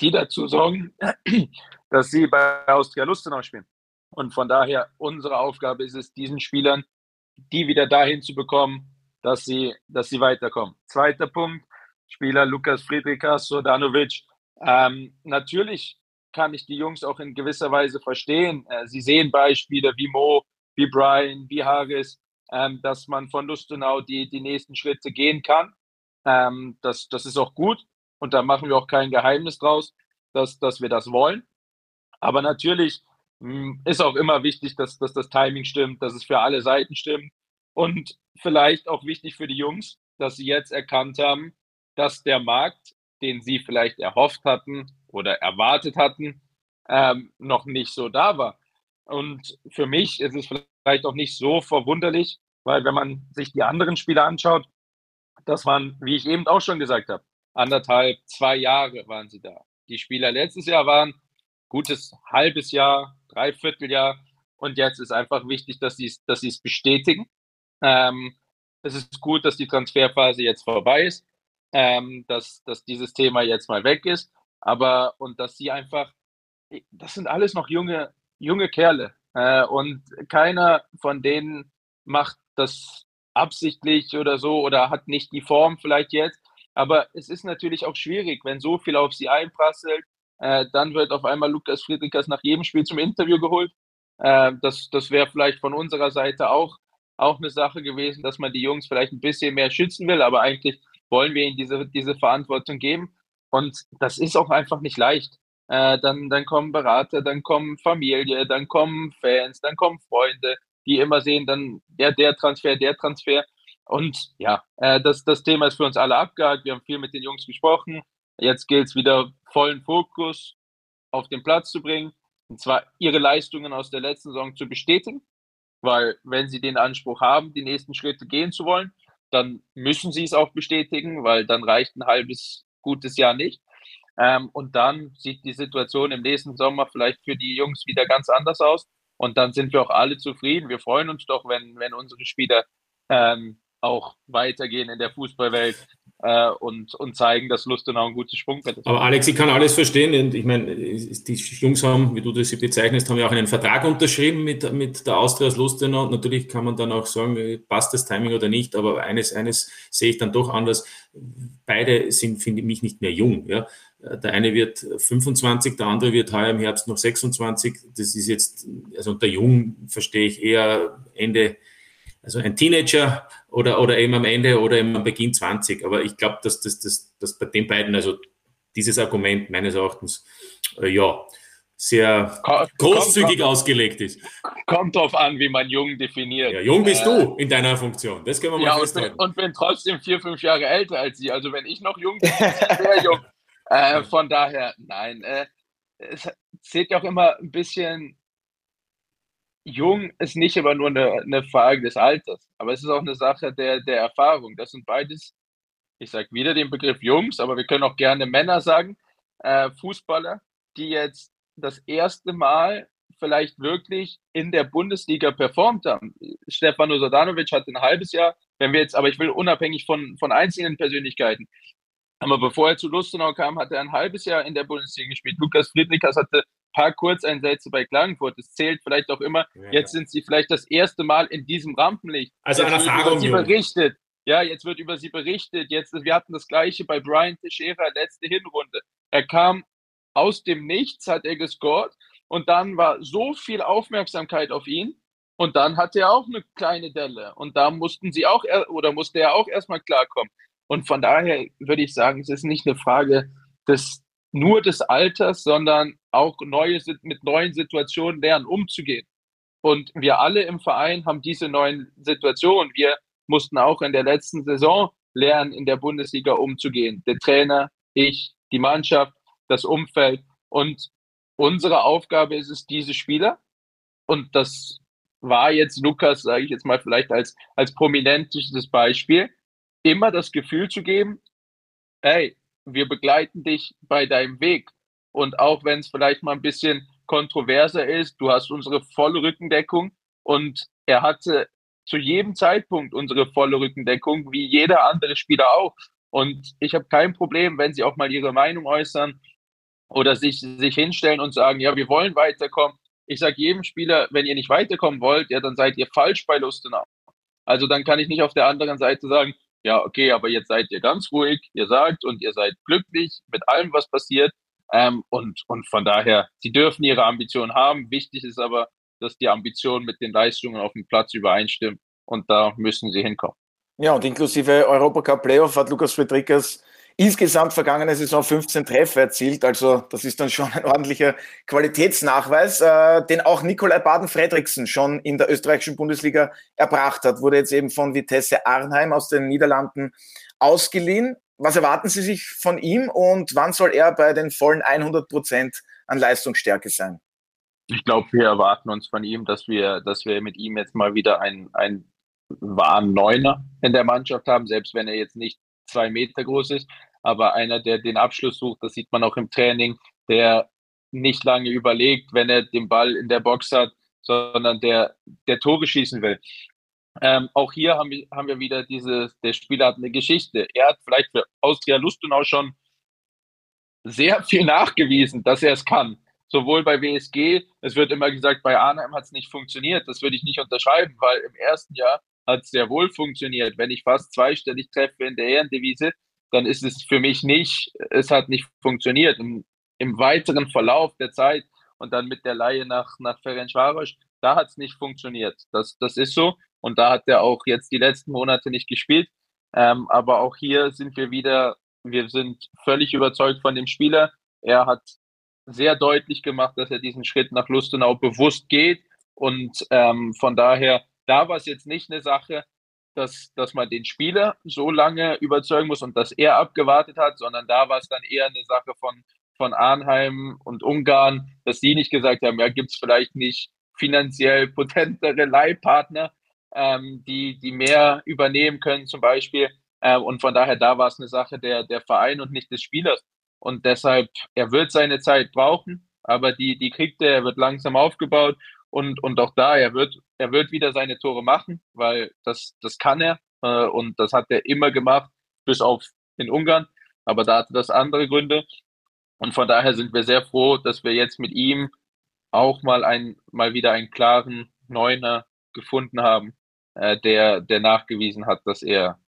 die dazu sorgen, dass sie bei Austria Lustenau spielen. Und von daher, unsere Aufgabe ist es, diesen Spielern, die wieder dahin zu bekommen, dass sie, dass sie weiterkommen. Zweiter Punkt, Spieler Lukas Friedrichas, Sodanovic. Ähm, natürlich kann ich die Jungs auch in gewisser Weise verstehen. Äh, sie sehen Beispiele wie Mo, wie Brian, wie Harris, ähm, dass man von Lustenau die, die nächsten Schritte gehen kann. Ähm, das, das ist auch gut und da machen wir auch kein Geheimnis draus, dass, dass wir das wollen. Aber natürlich mh, hm, ist auch immer wichtig, dass, dass das Timing stimmt, dass es für alle Seiten stimmt und vielleicht auch wichtig für die Jungs, dass sie jetzt erkannt haben, dass der Markt, den sie vielleicht erhofft hatten oder erwartet hatten, ähm, noch nicht so da war. Und für mich ist es vielleicht auch nicht so verwunderlich, weil wenn man sich die anderen Spiele anschaut, dass man, wie ich eben auch schon gesagt habe, anderthalb, zwei Jahre waren sie da. Die Spieler letztes Jahr waren gutes halbes Jahr, dreiviertel Jahr und jetzt ist einfach wichtig, dass sie dass es bestätigen. Ähm, es ist gut, dass die Transferphase jetzt vorbei ist, ähm, dass, dass dieses Thema jetzt mal weg ist, aber und dass sie einfach, das sind alles noch junge, junge Kerle äh, und keiner von denen macht das absichtlich oder so oder hat nicht die Form vielleicht jetzt. Aber es ist natürlich auch schwierig, wenn so viel auf sie einprasselt. Äh, dann wird auf einmal Lukas Friedrichs nach jedem Spiel zum Interview geholt. Äh, das das wäre vielleicht von unserer Seite auch, auch eine Sache gewesen, dass man die Jungs vielleicht ein bisschen mehr schützen will. Aber eigentlich wollen wir ihnen diese, diese Verantwortung geben. Und das ist auch einfach nicht leicht. Äh, dann, dann kommen Berater, dann kommen Familie, dann kommen Fans, dann kommen Freunde, die immer sehen, dann der, der Transfer, der Transfer. Und ja, äh, das, das Thema ist für uns alle abgehakt. Wir haben viel mit den Jungs gesprochen. Jetzt gilt es wieder vollen Fokus auf den Platz zu bringen. Und zwar ihre Leistungen aus der letzten Saison zu bestätigen. Weil wenn sie den Anspruch haben, die nächsten Schritte gehen zu wollen, dann müssen sie es auch bestätigen, weil dann reicht ein halbes gutes Jahr nicht. Ähm, und dann sieht die Situation im nächsten Sommer vielleicht für die Jungs wieder ganz anders aus. Und dann sind wir auch alle zufrieden. Wir freuen uns doch, wenn, wenn unsere Spieler ähm, auch weitergehen in der Fußballwelt äh, und, und zeigen, dass Lustenau ein gutes Sprungbrett ist. Aber Alex, ich kann alles verstehen. Ich meine, die Jungs haben, wie du das bezeichnest, haben ja auch einen Vertrag unterschrieben mit, mit der Austria aus Lustenau. Natürlich kann man dann auch sagen, passt das Timing oder nicht. Aber eines, eines sehe ich dann doch anders. Beide sind, finde ich, nicht mehr jung. Ja? Der eine wird 25, der andere wird heuer im Herbst noch 26. Das ist jetzt, also unter jung verstehe ich eher Ende, also ein Teenager oder, oder eben am Ende oder eben am Beginn 20. Aber ich glaube, dass, dass, dass, dass bei den beiden, also dieses Argument meines Erachtens, äh, ja, sehr kommt, großzügig kommt, ausgelegt ist. Kommt drauf an, wie man jung definiert. Ja, jung bist äh, du in deiner Funktion. Das können wir mal ja, festhalten. Und, und bin trotzdem vier, fünf Jahre älter als sie. Also wenn ich noch jung bin, sehr jung. Äh, von daher, nein. Äh, es zählt ja auch immer ein bisschen. Jung ist nicht immer nur eine, eine Frage des Alters, aber es ist auch eine Sache der, der Erfahrung. Das sind beides, ich sage wieder den Begriff Jungs, aber wir können auch gerne Männer sagen, äh, Fußballer, die jetzt das erste Mal vielleicht wirklich in der Bundesliga performt haben. Stefano Sadanovic hatte ein halbes Jahr, wenn wir jetzt, aber ich will unabhängig von, von einzelnen Persönlichkeiten, aber bevor er zu Lustenau kam, hat er ein halbes Jahr in der Bundesliga gespielt. Lukas Friedrichs hatte ein paar Kurzeinsätze bei Klagenfurt. Das zählt vielleicht auch immer. Ja. Jetzt sind sie vielleicht das erste Mal in diesem Rampenlicht. Also jetzt eine Erfahrung. Sie berichtet. Ja, jetzt wird über sie berichtet. Jetzt, wir hatten das Gleiche bei Brian Teixeira, letzte Hinrunde. Er kam aus dem Nichts, hat er gescored. Und dann war so viel Aufmerksamkeit auf ihn. Und dann hatte er auch eine kleine Delle. Und da mussten sie auch, oder musste er auch erstmal klarkommen. Und von daher würde ich sagen, es ist nicht eine Frage des, nur des Alters, sondern auch neue, mit neuen Situationen lernen umzugehen. Und wir alle im Verein haben diese neuen Situationen. Wir mussten auch in der letzten Saison lernen, in der Bundesliga umzugehen. Der Trainer, ich, die Mannschaft, das Umfeld. Und unsere Aufgabe ist es, diese Spieler, und das war jetzt Lukas, sage ich jetzt mal vielleicht als, als prominentes Beispiel, immer das Gefühl zu geben, hey, wir begleiten dich bei deinem Weg. Und auch wenn es vielleicht mal ein bisschen kontroverser ist, du hast unsere volle Rückendeckung und er hatte zu jedem Zeitpunkt unsere volle Rückendeckung, wie jeder andere Spieler auch. Und ich habe kein Problem, wenn sie auch mal ihre Meinung äußern oder sich, sich hinstellen und sagen, ja, wir wollen weiterkommen. ich sage jedem Spieler, wenn ihr nicht weiterkommen wollt, ja, dann seid ihr falsch bei Lustenau. Also dann kann ich nicht auf der anderen Seite sagen, ja, okay, aber jetzt seid ihr ganz ruhig, ihr sagt und ihr seid glücklich mit allem, was passiert. Ähm, und, und von daher, sie dürfen ihre Ambitionen haben. Wichtig ist aber, dass die Ambitionen mit den Leistungen auf dem Platz übereinstimmen. Und da müssen sie hinkommen. Ja, und inklusive Europacup Playoff hat Lukas Friedrichs insgesamt vergangene Saison 15 Treffer erzielt. Also das ist dann schon ein ordentlicher Qualitätsnachweis, äh, den auch Nikolai Baden-Fredriksen schon in der österreichischen Bundesliga erbracht hat. Wurde jetzt eben von Vitesse Arnheim aus den Niederlanden ausgeliehen. Was erwarten Sie sich von ihm und wann soll er bei den vollen 100 Prozent an Leistungsstärke sein? Ich glaube, wir erwarten uns von ihm, dass wir, dass wir mit ihm jetzt mal wieder einen, einen wahren Neuner in der Mannschaft haben, selbst wenn er jetzt nicht zwei Meter groß ist, aber einer, der den Abschluss sucht, das sieht man auch im Training, der nicht lange überlegt, wenn er den Ball in der Box hat, sondern der, der Tore schießen will. Ähm, auch hier haben wir, haben wir wieder diese, der Spieler hat eine Geschichte. Er hat vielleicht für Austria Lustenau schon sehr viel nachgewiesen, dass er es kann. Sowohl bei WSG, es wird immer gesagt, bei Arnheim hat es nicht funktioniert. Das würde ich nicht unterschreiben, weil im ersten Jahr hat es sehr wohl funktioniert. Wenn ich fast zweistellig treffe in der Ehrendevise, dann ist es für mich nicht, es hat nicht funktioniert. Im, im weiteren Verlauf der Zeit und dann mit der Laie nach, nach Ferencvaros, da hat es nicht funktioniert. Das, das ist so. Und da hat er auch jetzt die letzten Monate nicht gespielt. Ähm, aber auch hier sind wir wieder, wir sind völlig überzeugt von dem Spieler. Er hat sehr deutlich gemacht, dass er diesen Schritt nach Lustenau bewusst geht. Und ähm, von daher da war es jetzt nicht eine Sache, dass, dass man den Spieler so lange überzeugen muss und dass er abgewartet hat, sondern da war es dann eher eine Sache von, von Arnheim und Ungarn, dass sie nicht gesagt haben, ja, gibt es vielleicht nicht finanziell potentere Leihpartner, ähm, die, die mehr übernehmen können zum Beispiel. Ähm, und von daher, da war es eine Sache der, der Verein und nicht des Spielers. Und deshalb, er wird seine Zeit brauchen, aber die, die kriegt er, er wird langsam aufgebaut und, und auch da, er wird, er wird wieder seine Tore machen, weil das, das kann er. Äh, und das hat er immer gemacht, bis auf in Ungarn. Aber da hatte das andere Gründe. Und von daher sind wir sehr froh, dass wir jetzt mit ihm auch mal ein, mal wieder einen klaren Neuner gefunden haben, äh, der, der nachgewiesen hat, dass er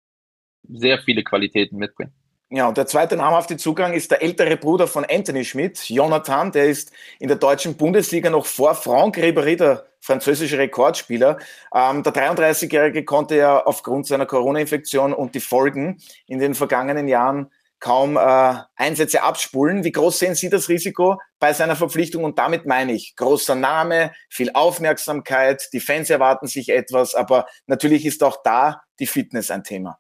sehr viele Qualitäten mitbringt. Ja, und der zweite namhafte Zugang ist der ältere Bruder von Anthony Schmidt, Jonathan. Der ist in der deutschen Bundesliga noch vor Franck Ribéry, der französische Rekordspieler. Ähm, der 33-Jährige konnte ja aufgrund seiner Corona-Infektion und die Folgen in den vergangenen Jahren kaum äh, Einsätze abspulen. Wie groß sehen Sie das Risiko bei seiner Verpflichtung? Und damit meine ich großer Name, viel Aufmerksamkeit, die Fans erwarten sich etwas, aber natürlich ist auch da die Fitness ein Thema.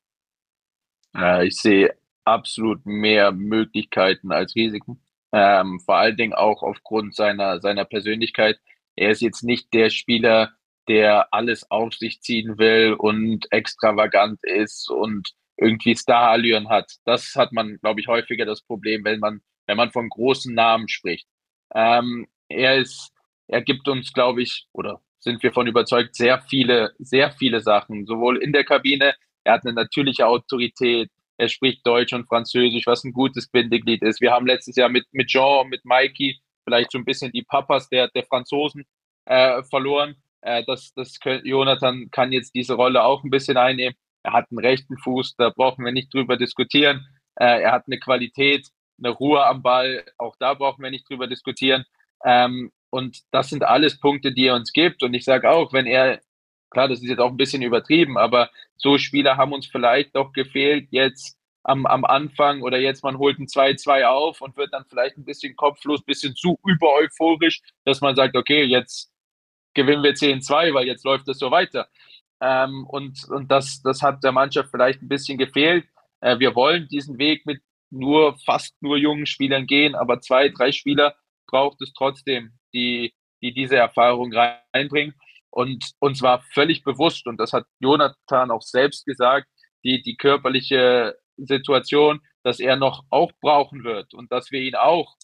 Ich sehe absolut mehr Möglichkeiten als Risiken. Ähm, vor allen Dingen auch aufgrund seiner, seiner Persönlichkeit. Er ist jetzt nicht der Spieler, der alles auf sich ziehen will und extravagant ist und irgendwie Starallüren hat. Das hat man, glaube ich, häufiger das Problem, wenn man, wenn man von großen Namen spricht. Ähm, er ist, er gibt uns, glaube ich, oder sind wir von überzeugt, sehr viele, sehr viele Sachen, sowohl in der Kabine, er hat eine natürliche Autorität, er spricht Deutsch und Französisch, was ein gutes Bindeglied ist. Wir haben letztes Jahr mit, mit Jean, mit Mikey vielleicht so ein bisschen die Papas der, der Franzosen äh, verloren. Äh, das, das können, Jonathan kann jetzt diese Rolle auch ein bisschen einnehmen. Er hat einen rechten Fuß, da brauchen wir nicht drüber diskutieren. Äh, er hat eine Qualität, eine Ruhe am Ball, auch da brauchen wir nicht drüber diskutieren. Ähm, und das sind alles Punkte, die er uns gibt. Und ich sage auch, wenn er Klar, das ist jetzt auch ein bisschen übertrieben, aber so Spieler haben uns vielleicht doch gefehlt jetzt am, am Anfang oder jetzt man holt ein 2-2 auf und wird dann vielleicht ein bisschen kopflos, ein bisschen zu über euphorisch, dass man sagt, okay, jetzt gewinnen wir 10-2, weil jetzt läuft es so weiter. Ähm, und und das, das hat der Mannschaft vielleicht ein bisschen gefehlt. Äh, wir wollen diesen Weg mit nur fast nur jungen Spielern gehen, aber zwei, drei Spieler braucht es trotzdem, die, die diese Erfahrung reinbringen. Und uns war völlig bewusst, und das hat Jonathan auch selbst gesagt, die, die körperliche Situation, dass er noch auch brauchen wird und dass wir ihn auch,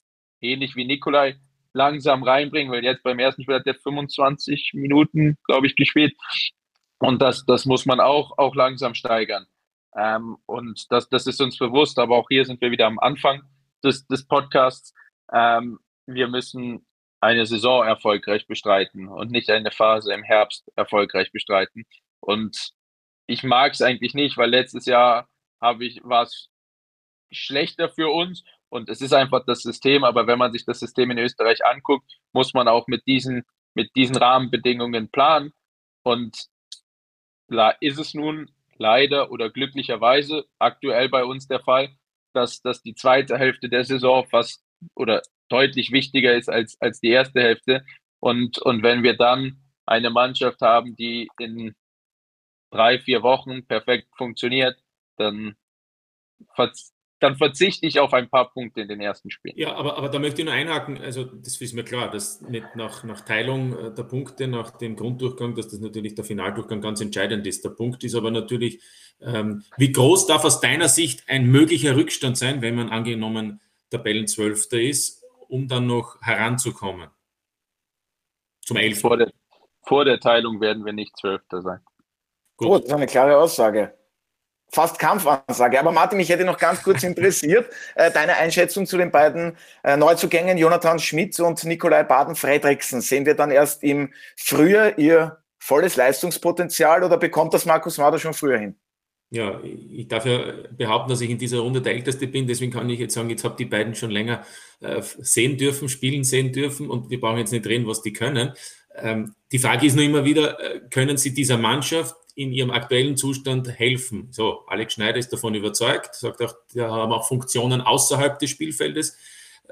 ähnlich wie Nikolai, langsam reinbringen, weil jetzt beim ersten Spiel hat er 25 Minuten, glaube ich, gespielt. Und das, das muss man auch, auch langsam steigern. Ähm, und das, das ist uns bewusst, aber auch hier sind wir wieder am Anfang des, des Podcasts. Ähm, wir müssen eine Saison erfolgreich bestreiten und nicht eine Phase im Herbst erfolgreich bestreiten. Und ich mag es eigentlich nicht, weil letztes Jahr habe ich war es schlechter für uns und es ist einfach das System. Aber wenn man sich das System in Österreich anguckt, muss man auch mit diesen mit diesen Rahmenbedingungen planen. Und da ist es nun leider oder glücklicherweise aktuell bei uns der Fall, dass, dass die zweite Hälfte der Saison fast oder deutlich wichtiger ist als, als die erste Hälfte. Und, und wenn wir dann eine Mannschaft haben, die in drei, vier Wochen perfekt funktioniert, dann, dann verzichte ich auf ein paar Punkte in den ersten Spielen. Ja, aber, aber da möchte ich nur einhaken, also das ist mir klar, dass nicht nach, nach Teilung äh, der Punkte, nach dem Grunddurchgang, dass das natürlich der Finaldurchgang ganz entscheidend ist. Der Punkt ist aber natürlich, ähm, wie groß darf aus deiner Sicht ein möglicher Rückstand sein, wenn man angenommen Tabellenzwölfter ist um dann noch heranzukommen. Zum 11. Vor der, vor der Teilung werden wir nicht Zwölfter sein. Gut. Gut, das ist eine klare Aussage. Fast Kampfansage. Aber Martin, mich hätte noch ganz kurz interessiert, äh, deine Einschätzung zu den beiden äh, Neuzugängen, Jonathan Schmidt und Nikolai Baden-Fredriksen. Sehen wir dann erst im Frühjahr ihr volles Leistungspotenzial oder bekommt das Markus Mader schon früher hin? Ja, ich darf ja behaupten, dass ich in dieser Runde der Älteste bin, deswegen kann ich jetzt sagen, jetzt habe die beiden schon länger äh, sehen dürfen, spielen sehen dürfen und wir brauchen jetzt nicht reden, was die können. Ähm, die Frage ist nur immer wieder, äh, können sie dieser Mannschaft in ihrem aktuellen Zustand helfen? So, Alex Schneider ist davon überzeugt, sagt auch, wir haben auch Funktionen außerhalb des Spielfeldes.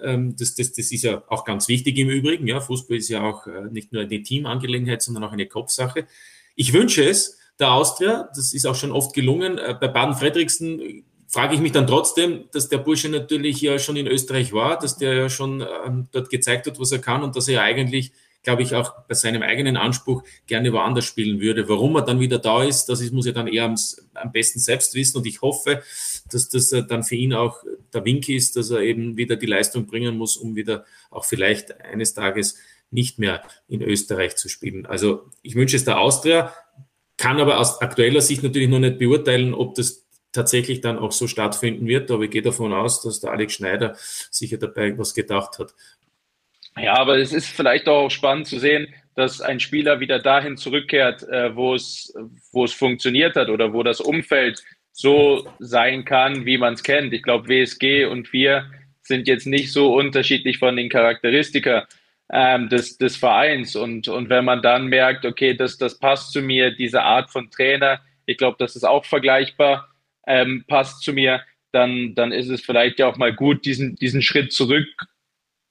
Ähm, das, das, das ist ja auch ganz wichtig im Übrigen. Ja, Fußball ist ja auch äh, nicht nur eine Teamangelegenheit, sondern auch eine Kopfsache. Ich wünsche es, der Austria. Das ist auch schon oft gelungen. Äh, bei Baden-Fredriksen frage ich mich dann trotzdem, dass der Bursche natürlich ja schon in Österreich war, dass der ja schon ähm, dort gezeigt hat, was er kann und dass er ja eigentlich, glaube ich, auch bei seinem eigenen Anspruch gerne woanders spielen würde. Warum er dann wieder da ist, das muss er dann eher am, am besten selbst wissen und ich hoffe, dass das äh, dann für ihn auch der Wink ist, dass er eben wieder die Leistung bringen muss, um wieder auch vielleicht eines Tages nicht mehr in Österreich zu spielen. Also ich wünsche es der Austria, kann aber aus aktueller Sicht natürlich noch nicht beurteilen, ob das tatsächlich dann auch so stattfinden wird. Aber ich gehe davon aus, dass der Alex Schneider sicher dabei was gedacht hat. Ja, aber es ist vielleicht auch spannend zu sehen, dass ein Spieler wieder dahin zurückkehrt, äh, wo es, wo es funktioniert hat oder wo das Umfeld so sein kann, wie man es kennt. Ich glaube, WSG und wir sind jetzt nicht so unterschiedlich von den Charakteristika ähm, des, des Vereins. Und, und wenn man dann merkt, okay, das, das passt zu mir, diese Art von Trainer, ich glaube, das ist auch vergleichbar, ähm, passt zu mir, dann, dann ist es vielleicht ja auch mal gut, diesen, diesen Schritt zurück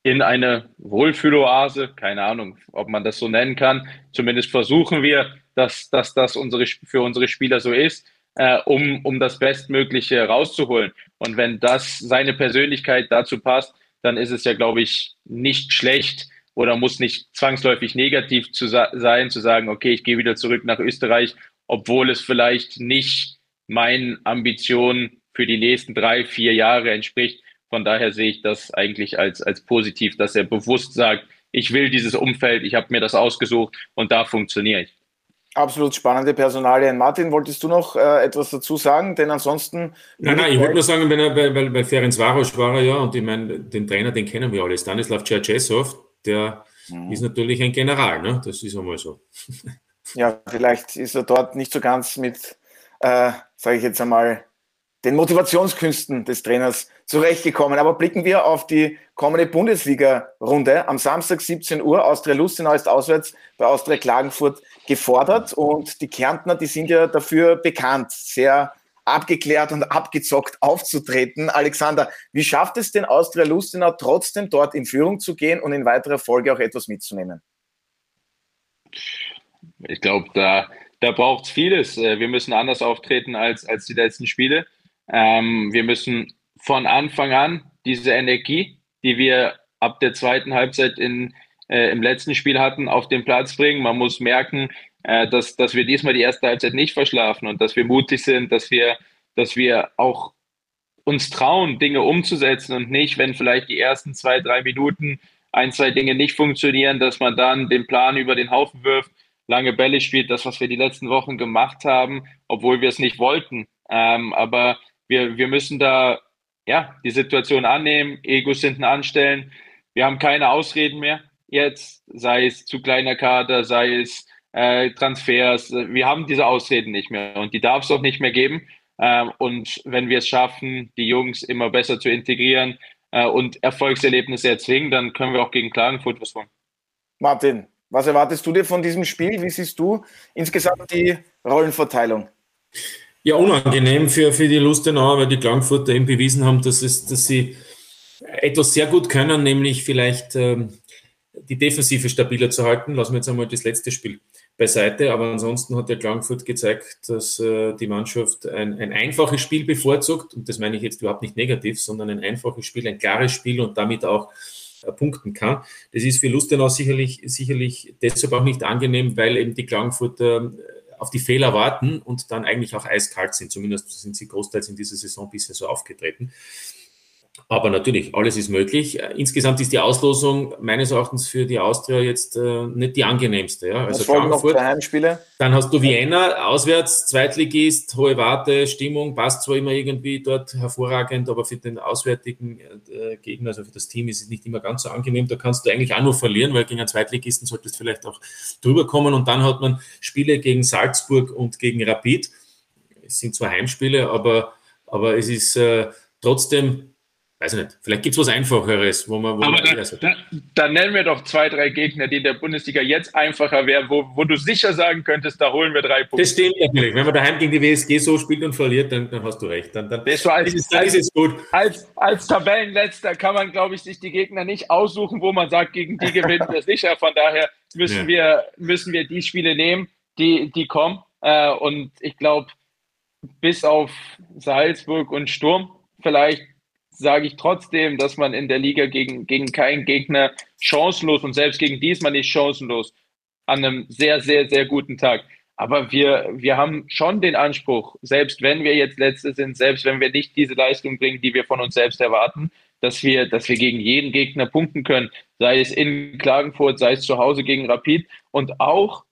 in eine Wohlfühloase, keine Ahnung, ob man das so nennen kann. Zumindest versuchen wir, dass, dass das unsere, für unsere Spieler so ist, äh, um, um das Bestmögliche rauszuholen. Und wenn das seine Persönlichkeit dazu passt, dann ist es ja, glaube ich, nicht schlecht, oder muss nicht zwangsläufig negativ zu sein, zu sagen, okay, ich gehe wieder zurück nach Österreich, obwohl es vielleicht nicht meinen Ambitionen für die nächsten drei, vier Jahre entspricht. Von daher sehe ich das eigentlich als, als positiv, dass er bewusst sagt, ich will dieses Umfeld, ich habe mir das ausgesucht und da funktioniere ich. Absolut spannende Personalien. Martin, wolltest du noch äh, etwas dazu sagen? Denn ansonsten. Nein, nein, ich wollte nur sagen, wenn er, weil, weil, weil Ferenc Varos war er ja, und ich meine, den Trainer, den kennen wir alle, Stanislav Czerczesov, der mhm. ist natürlich ein General, ne? das ist einmal so. Ja, vielleicht ist er dort nicht so ganz mit, äh, sage ich jetzt einmal, den Motivationskünsten des Trainers zurechtgekommen. Aber blicken wir auf die kommende Bundesliga-Runde. Am Samstag 17 Uhr, Austria Lustenau ist auswärts bei Austria Klagenfurt gefordert und die Kärntner, die sind ja dafür bekannt, sehr abgeklärt und abgezockt aufzutreten. Alexander, wie schafft es denn Austria Lustenau trotzdem dort in Führung zu gehen und in weiterer Folge auch etwas mitzunehmen? Ich glaube, da, da braucht es vieles. Äh, wir müssen anders auftreten als, als die letzten Spiele. Ähm, wir müssen von Anfang an diese Energie, die wir ab der zweiten Halbzeit in, äh, im letzten Spiel hatten, auf den Platz bringen. Man muss merken, äh, dass, dass wir diesmal die erste Halbzeit nicht verschlafen und dass wir mutig sind, dass wir, dass wir auch uns trauen, Dinge umzusetzen und nicht, wenn vielleicht die ersten zwei, drei Minuten ein, zwei Dinge nicht funktionieren, dass man dann den Plan über den Haufen wirft, lange Bälle spielt, das, was wir die letzten Wochen gemacht haben, obwohl wir es nicht wollten. Ähm, aber wir, wir müssen da ja die Situation annehmen, Egos hinten anstellen. Wir haben keine Ausreden mehr jetzt, sei es zu kleiner Kader, sei es äh, Transfers. Wir haben diese Ausreden nicht mehr und die darf es auch nicht mehr geben. Ähm, und wenn wir es schaffen, die Jungs immer besser zu integrieren äh, und Erfolgserlebnisse erzwingen, dann können wir auch gegen Klagenfurt was holen. Martin, was erwartest du dir von diesem Spiel? Wie siehst du insgesamt die Rollenverteilung? Ja, unangenehm für, für die Lustenauer, weil die Klagenfurter eben bewiesen haben, dass, es, dass sie etwas sehr gut können, nämlich vielleicht ähm, die Defensive stabiler zu halten. Lassen wir jetzt einmal das letzte Spiel beiseite. Aber ansonsten hat der Klagenfurt gezeigt, dass äh, die Mannschaft ein, ein einfaches Spiel bevorzugt. Und das meine ich jetzt überhaupt nicht negativ, sondern ein einfaches Spiel, ein klares Spiel und damit auch äh, punkten kann. Das ist für Lustenau sicherlich, sicherlich deshalb auch nicht angenehm, weil eben die Klagenfurter äh, auf die Fehler warten und dann eigentlich auch eiskalt sind. Zumindest sind sie großteils in dieser Saison bisher so aufgetreten. Aber natürlich, alles ist möglich. Insgesamt ist die Auslosung meines Erachtens für die Austria jetzt äh, nicht die angenehmste. Ja. Also Frankfurt, noch Heimspiele. Dann hast du Vienna, auswärts, Zweitligist, hohe Warte, Stimmung, passt zwar immer irgendwie dort hervorragend, aber für den auswärtigen äh, Gegner, also für das Team, ist es nicht immer ganz so angenehm. Da kannst du eigentlich auch nur verlieren, weil gegen einen Zweitligisten solltest du vielleicht auch drüber kommen. Und dann hat man Spiele gegen Salzburg und gegen Rapid. Es sind zwar Heimspiele, aber, aber es ist äh, trotzdem weiß ich nicht, vielleicht gibt es was Einfacheres, wo man. Wo Aber man da, da, dann nennen wir doch zwei, drei Gegner, die in der Bundesliga jetzt einfacher wären, wo, wo du sicher sagen könntest, da holen wir drei Punkte. Das stimmt natürlich. Wenn man daheim gegen die WSG so spielt und verliert, dann, dann hast du recht. Dann, dann, das als, ist, dann ist es gut. Als, als Tabellenletzter kann man, glaube ich, sich die Gegner nicht aussuchen, wo man sagt, gegen die gewinnen wir sicher. Von daher müssen, ja. wir, müssen wir die Spiele nehmen, die, die kommen. Äh, und ich glaube, bis auf Salzburg und Sturm vielleicht sage ich trotzdem, dass man in der Liga gegen, gegen keinen Gegner chancenlos und selbst gegen diesmal nicht chancenlos an einem sehr, sehr, sehr guten Tag. Aber wir, wir haben schon den Anspruch, selbst wenn wir jetzt Letzte sind, selbst wenn wir nicht diese Leistung bringen, die wir von uns selbst erwarten, dass wir, dass wir gegen jeden Gegner punkten können, sei es in Klagenfurt, sei es zu Hause gegen Rapid und auch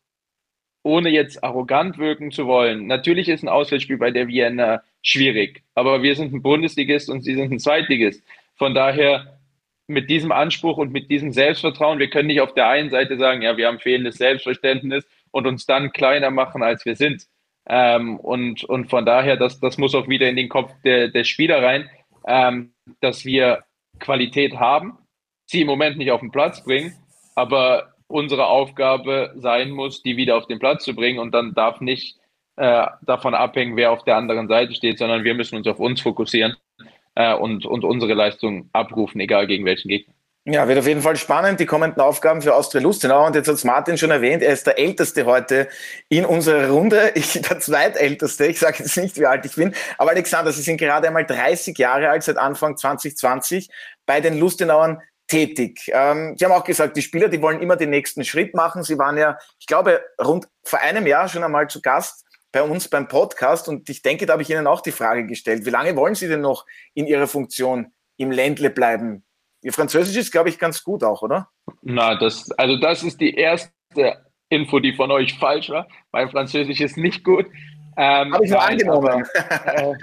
ohne jetzt arrogant wirken zu wollen. Natürlich ist ein Auswärtsspiel bei der Vienna schwierig, aber wir sind ein Bundesligist und sie sind ein Zweitligist. Von daher mit diesem Anspruch und mit diesem Selbstvertrauen, wir können nicht auf der einen Seite sagen, ja, wir haben fehlendes Selbstverständnis und uns dann kleiner machen, als wir sind. Ähm, und, und von daher, das, das muss auch wieder in den Kopf der, der Spieler rein, ähm, dass wir Qualität haben, sie im Moment nicht auf den Platz bringen, aber unsere Aufgabe sein muss, die wieder auf den Platz zu bringen. Und dann darf nicht äh, davon abhängen, wer auf der anderen Seite steht, sondern wir müssen uns auf uns fokussieren äh, und, und unsere Leistung abrufen, egal gegen welchen Gegner. Ja, wird auf jeden Fall spannend, die kommenden Aufgaben für Austria Lustenau. Und jetzt hat es Martin schon erwähnt, er ist der Älteste heute in unserer Runde. Ich der Zweitälteste, ich sage jetzt nicht, wie alt ich bin. Aber Alexander, Sie sind gerade einmal 30 Jahre alt, seit Anfang 2020 bei den Lustenauern tätig. Ähm, Sie haben auch gesagt, die Spieler, die wollen immer den nächsten Schritt machen. Sie waren ja, ich glaube, rund vor einem Jahr schon einmal zu Gast bei uns beim Podcast und ich denke, da habe ich Ihnen auch die Frage gestellt, wie lange wollen Sie denn noch in Ihrer Funktion im Ländle bleiben? Ihr Französisch ist, glaube ich, ganz gut auch, oder? Na, das, also das ist die erste Info, die von euch falsch war. Mein Französisch ist nicht gut. Ähm, habe ich nur angenommen. Aber, äh,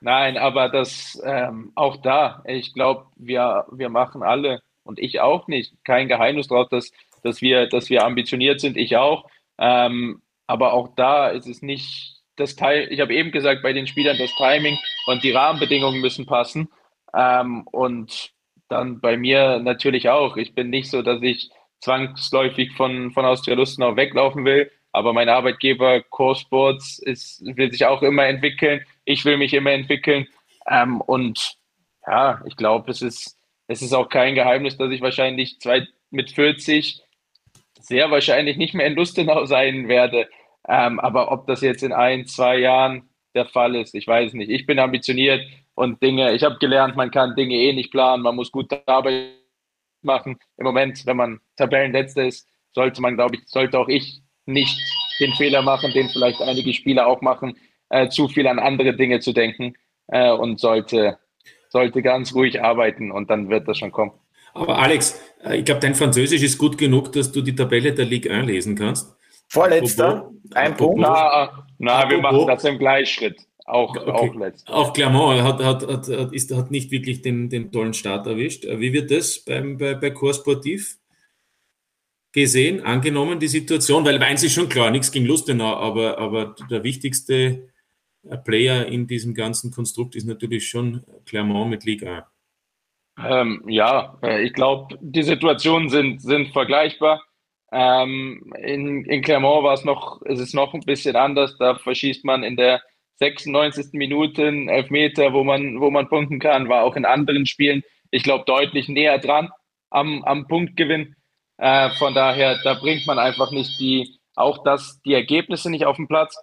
nein, aber das ähm, auch da, ich glaube, wir, wir machen alle und ich auch nicht. Kein Geheimnis drauf, dass, dass, wir, dass wir ambitioniert sind, ich auch. Ähm, aber auch da ist es nicht das Teil, ich habe eben gesagt, bei den Spielern das Timing und die Rahmenbedingungen müssen passen. Ähm, und dann bei mir natürlich auch. Ich bin nicht so, dass ich zwangsläufig von, von Austria Lustenau weglaufen will, aber mein Arbeitgeber Core Sports ist, will sich auch immer entwickeln. Ich will mich immer entwickeln. Ähm, und ja, ich glaube, es ist es ist auch kein Geheimnis, dass ich wahrscheinlich zwei, mit 40 sehr wahrscheinlich nicht mehr in Lustenau sein werde. Ähm, aber ob das jetzt in ein, zwei Jahren der Fall ist, ich weiß nicht. Ich bin ambitioniert und Dinge, ich habe gelernt, man kann Dinge eh nicht planen, man muss gute Arbeit machen. Im Moment, wenn man Tabellenletzter ist, sollte man, glaube ich, sollte auch ich nicht den Fehler machen, den vielleicht einige Spieler auch machen, äh, zu viel an andere Dinge zu denken äh, und sollte sollte ganz ruhig arbeiten und dann wird das schon kommen. Aber Alex, äh, ich glaube, dein Französisch ist gut genug, dass du die Tabelle der Ligue 1 lesen kannst. Vorletzter, ein Punkt. Na, na wir machen das im Gleichschritt. Auch, okay. auch letzter. Auch Clermont hat, hat, hat, hat, ist, hat nicht wirklich den, den tollen Start erwischt. Wie wird das beim, bei, bei Core Sportiv? gesehen, angenommen, die Situation? Weil eins ist schon klar, nichts gegen Lustenau, aber, aber der wichtigste Player in diesem ganzen Konstrukt ist natürlich schon Clermont mit Liga. Ähm, ja, äh, ich glaube, die Situationen sind, sind vergleichbar. Ähm, in, in Clermont war es noch, ist es noch ein bisschen anders. Da verschießt man in der 96. Minute einen Elfmeter, wo man, wo man punkten kann, war auch in anderen Spielen, ich glaube, deutlich näher dran am, am Punktgewinn. Äh, von daher, da bringt man einfach nicht die, auch das, die Ergebnisse nicht auf den Platz.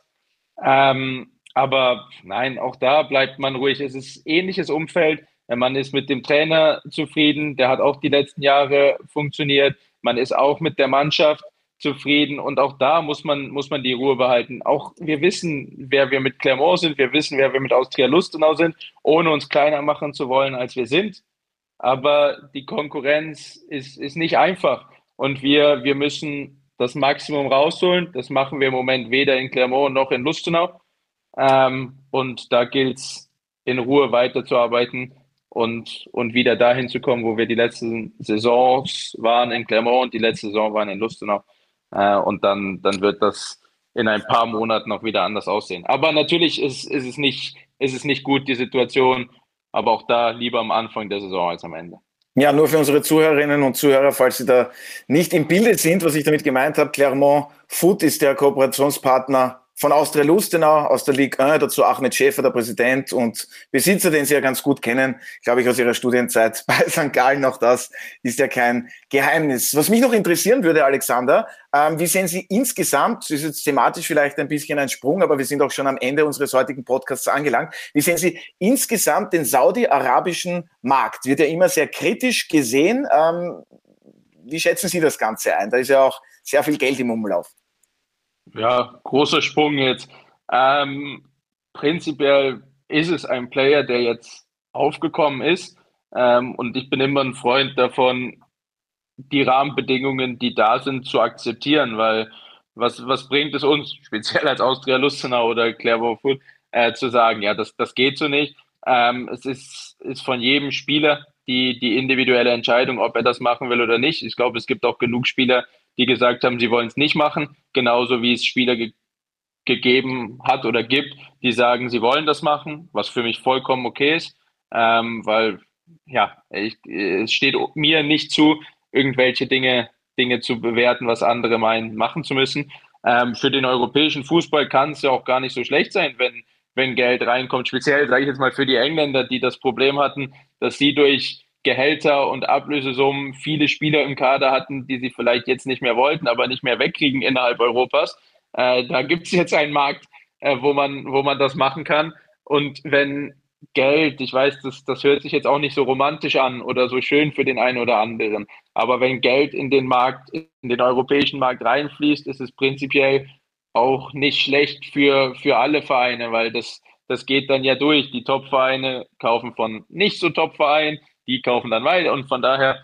Ähm, aber nein, auch da bleibt man ruhig. Es ist ähnliches Umfeld. Man ist mit dem Trainer zufrieden. Der hat auch die letzten Jahre funktioniert. Man ist auch mit der Mannschaft zufrieden. Und auch da muss man, muss man die Ruhe behalten. Auch wir wissen, wer wir mit Clermont sind. Wir wissen, wer wir mit Austria Lustenau sind, ohne uns kleiner machen zu wollen, als wir sind. Aber die Konkurrenz ist, ist nicht einfach. Und wir, wir müssen das Maximum rausholen. Das machen wir im Moment weder in Clermont noch in Lustenau. Ähm, und da gilt es, in Ruhe weiterzuarbeiten und, und wieder dahin zu kommen, wo wir die letzten Saisons waren in Clermont und die letzte Saison waren in Lustenau. Äh, und dann, dann wird das in ein paar Monaten noch wieder anders aussehen. Aber natürlich ist, ist, es nicht, ist es nicht gut, die Situation, aber auch da lieber am Anfang der Saison als am Ende. Ja, nur für unsere Zuhörerinnen und Zuhörer, falls Sie da nicht im Bilde sind, was ich damit gemeint habe, Clermont Foot ist der Kooperationspartner von Austria Lustenau aus der Ligue 1, dazu Ahmed Schäfer, der Präsident und Besitzer, den Sie ja ganz gut kennen, glaube ich, aus Ihrer Studienzeit bei St. Gallen. Auch das ist ja kein Geheimnis. Was mich noch interessieren würde, Alexander, ähm, wie sehen Sie insgesamt, das ist jetzt thematisch vielleicht ein bisschen ein Sprung, aber wir sind auch schon am Ende unseres heutigen Podcasts angelangt, wie sehen Sie insgesamt den saudi-arabischen Markt? Wird ja immer sehr kritisch gesehen. Ähm, wie schätzen Sie das Ganze ein? Da ist ja auch sehr viel Geld im Umlauf. Ja, großer Sprung jetzt. Ähm, prinzipiell ist es ein Player, der jetzt aufgekommen ist. Ähm, und ich bin immer ein Freund davon, die Rahmenbedingungen, die da sind, zu akzeptieren, weil was, was bringt es uns, speziell als Austria Lustenau oder Clermont Foot, äh, zu sagen, ja, das, das geht so nicht. Ähm, es ist, ist von jedem Spieler die, die individuelle Entscheidung, ob er das machen will oder nicht. Ich glaube, es gibt auch genug Spieler, die gesagt haben, sie wollen es nicht machen, genauso wie es Spieler ge gegeben hat oder gibt, die sagen, sie wollen das machen, was für mich vollkommen okay ist, ähm, weil ja, ich, es steht mir nicht zu, irgendwelche Dinge, Dinge zu bewerten, was andere meinen, machen zu müssen. Ähm, für den europäischen Fußball kann es ja auch gar nicht so schlecht sein, wenn, wenn Geld reinkommt. Speziell sage ich jetzt mal für die Engländer, die das Problem hatten, dass sie durch Gehälter und Ablösesummen viele Spieler im Kader hatten, die sie vielleicht jetzt nicht mehr wollten, aber nicht mehr wegkriegen innerhalb Europas. Äh, da gibt es jetzt einen Markt, äh, wo, man, wo man das machen kann. Und wenn Geld, ich weiß, das, das hört sich jetzt auch nicht so romantisch an oder so schön für den einen oder anderen, aber wenn Geld in den Markt, in den europäischen Markt reinfließt, ist es prinzipiell auch nicht schlecht für, für alle Vereine, weil das, das geht dann ja durch. Die Top-Vereine kaufen von nicht so Top-Vereinen, die kaufen dann weiter. Und von daher,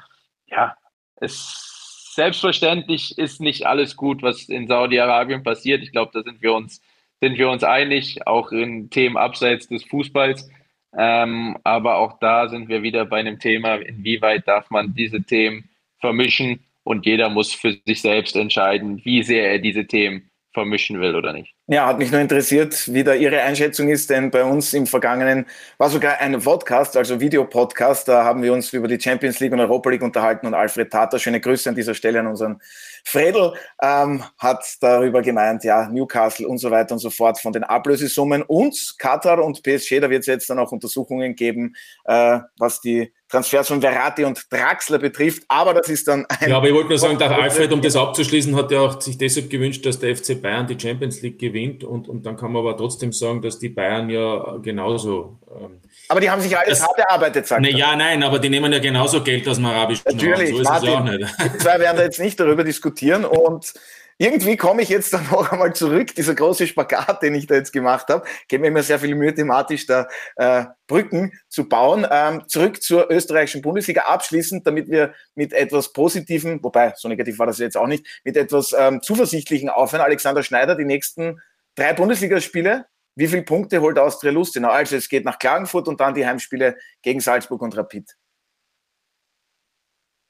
ja, es selbstverständlich ist nicht alles gut, was in Saudi-Arabien passiert. Ich glaube, da sind wir uns, sind wir uns einig, auch in Themen abseits des Fußballs. Ähm, aber auch da sind wir wieder bei einem Thema, inwieweit darf man diese Themen vermischen und jeder muss für sich selbst entscheiden, wie sehr er diese Themen vermischen will oder nicht. Ja, hat mich nur interessiert, wie da Ihre Einschätzung ist, denn bei uns im Vergangenen war sogar ein Podcast, also Videopodcast, da haben wir uns über die Champions League und Europa League unterhalten und Alfred Tata, schöne Grüße an dieser Stelle an unseren Fredel, ähm, hat darüber gemeint, ja, Newcastle und so weiter und so fort von den Ablösesummen. Und Katar und PSG, da wird es jetzt dann auch Untersuchungen geben, äh, was die Transfers von Verratti und Draxler betrifft, aber das ist dann ein... Ja, aber ich wollte nur sagen, der Alfred, um das abzuschließen, hat ja auch sich deshalb gewünscht, dass der FC Bayern die Champions League gewinnt. Und, und dann kann man aber trotzdem sagen, dass die Bayern ja genauso... Ähm, aber die haben sich alles hart erarbeitet, sagt ne, Ja, nein, aber die nehmen ja genauso Geld aus dem arabischen Natürlich, Raum. So Martin, auch nicht. Zwei werden da jetzt nicht darüber diskutieren und irgendwie komme ich jetzt dann noch einmal zurück, dieser große Spagat, den ich da jetzt gemacht habe, gebe mir immer sehr viel Mühe, thematisch da äh, Brücken zu bauen. Ähm, zurück zur österreichischen Bundesliga abschließend, damit wir mit etwas Positiven, wobei so negativ war das jetzt auch nicht, mit etwas ähm, Zuversichtlichen aufhören. Alexander Schneider, die nächsten drei Bundesligaspiele, wie viele Punkte holt Austria Lustenau? Also es geht nach Klagenfurt und dann die Heimspiele gegen Salzburg und Rapid.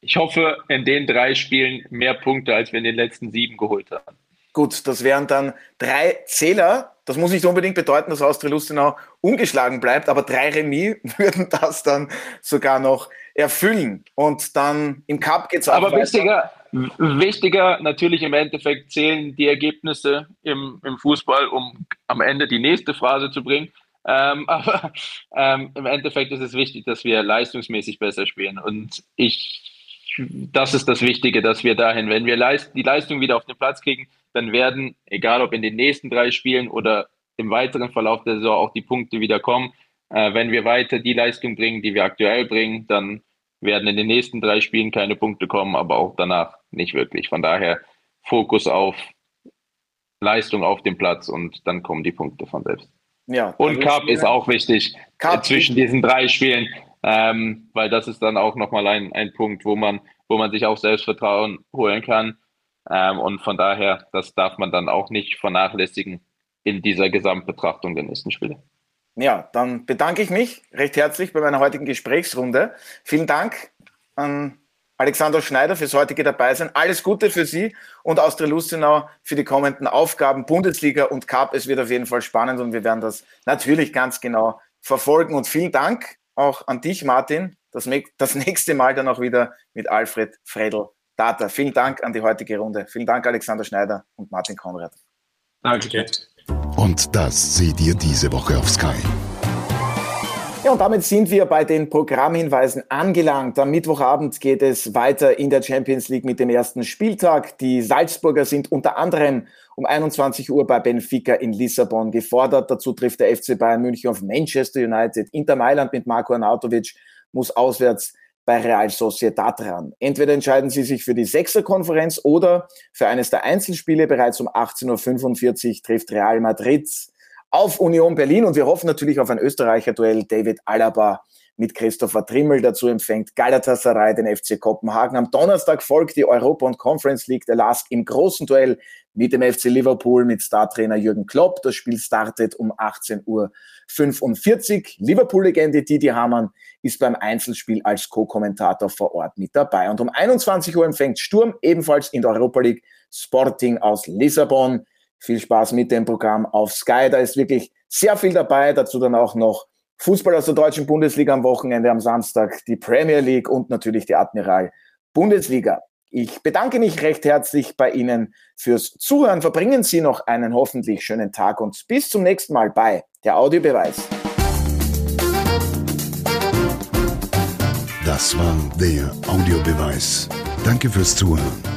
Ich hoffe, in den drei Spielen mehr Punkte, als wir in den letzten sieben geholt haben. Gut, das wären dann drei Zähler. Das muss nicht unbedingt bedeuten, dass Austria Lustenau ungeschlagen bleibt, aber drei Remis würden das dann sogar noch erfüllen. Und dann im Cup geht es auch Aber weiter. wichtiger, wichtiger natürlich im Endeffekt zählen die Ergebnisse im, im Fußball, um am Ende die nächste Phrase zu bringen. Ähm, aber ähm, im Endeffekt ist es wichtig, dass wir leistungsmäßig besser spielen. Und ich, das ist das Wichtige, dass wir dahin, wenn wir Leist die Leistung wieder auf den Platz kriegen, dann werden, egal ob in den nächsten drei Spielen oder im weiteren Verlauf der Saison, auch die Punkte wieder kommen. Äh, wenn wir weiter die Leistung bringen, die wir aktuell bringen, dann werden in den nächsten drei Spielen keine Punkte kommen, aber auch danach nicht wirklich. Von daher Fokus auf Leistung auf dem Platz und dann kommen die Punkte von selbst. Ja, und Cup ist auch wichtig Cup zwischen diesen drei Spielen, ähm, weil das ist dann auch nochmal ein, ein Punkt, wo man, wo man sich auch Selbstvertrauen holen kann. Ähm, und von daher, das darf man dann auch nicht vernachlässigen in dieser Gesamtbetrachtung der nächsten Spiele. Ja, dann bedanke ich mich recht herzlich bei meiner heutigen Gesprächsrunde. Vielen Dank an Alexander Schneider fürs heutige Dabeisein. Alles Gute für Sie und Austria Lustenau für die kommenden Aufgaben Bundesliga und Cup. Es wird auf jeden Fall spannend und wir werden das natürlich ganz genau verfolgen. Und vielen Dank auch an dich, Martin. Das, das nächste Mal dann auch wieder mit Alfred Fredel Data. Vielen Dank an die heutige Runde. Vielen Dank, Alexander Schneider und Martin Konrad. Danke. Und das seht ihr diese Woche auf Sky. Ja, und damit sind wir bei den Programmhinweisen angelangt. Am Mittwochabend geht es weiter in der Champions League mit dem ersten Spieltag. Die Salzburger sind unter anderem um 21 Uhr bei Benfica in Lissabon gefordert. Dazu trifft der FC Bayern München auf Manchester United. Inter Mailand mit Marco Arnautovic muss auswärts bei Real Sociedad ran. Entweder entscheiden sie sich für die Sechserkonferenz oder für eines der Einzelspiele. Bereits um 18.45 Uhr trifft Real Madrid auf Union Berlin und wir hoffen natürlich auf ein Österreicher-Duell. David Alaba mit Christopher Trimmel. Dazu empfängt Galatasaray den FC Kopenhagen. Am Donnerstag folgt die Europa- und Conference League der LASK im großen Duell mit dem FC Liverpool mit Startrainer Jürgen Klopp. Das Spiel startet um 18.45 Uhr. Liverpool-Legende Didi Hamann ist beim Einzelspiel als Co-Kommentator vor Ort mit dabei. Und um 21 Uhr empfängt Sturm ebenfalls in der Europa League Sporting aus Lissabon. Viel Spaß mit dem Programm auf Sky. Da ist wirklich sehr viel dabei. Dazu dann auch noch Fußball aus der deutschen Bundesliga am Wochenende, am Samstag, die Premier League und natürlich die Admiral Bundesliga. Ich bedanke mich recht herzlich bei Ihnen fürs Zuhören. Verbringen Sie noch einen hoffentlich schönen Tag und bis zum nächsten Mal bei der Audiobeweis. Das war der Audiobeweis. Danke fürs Zuhören.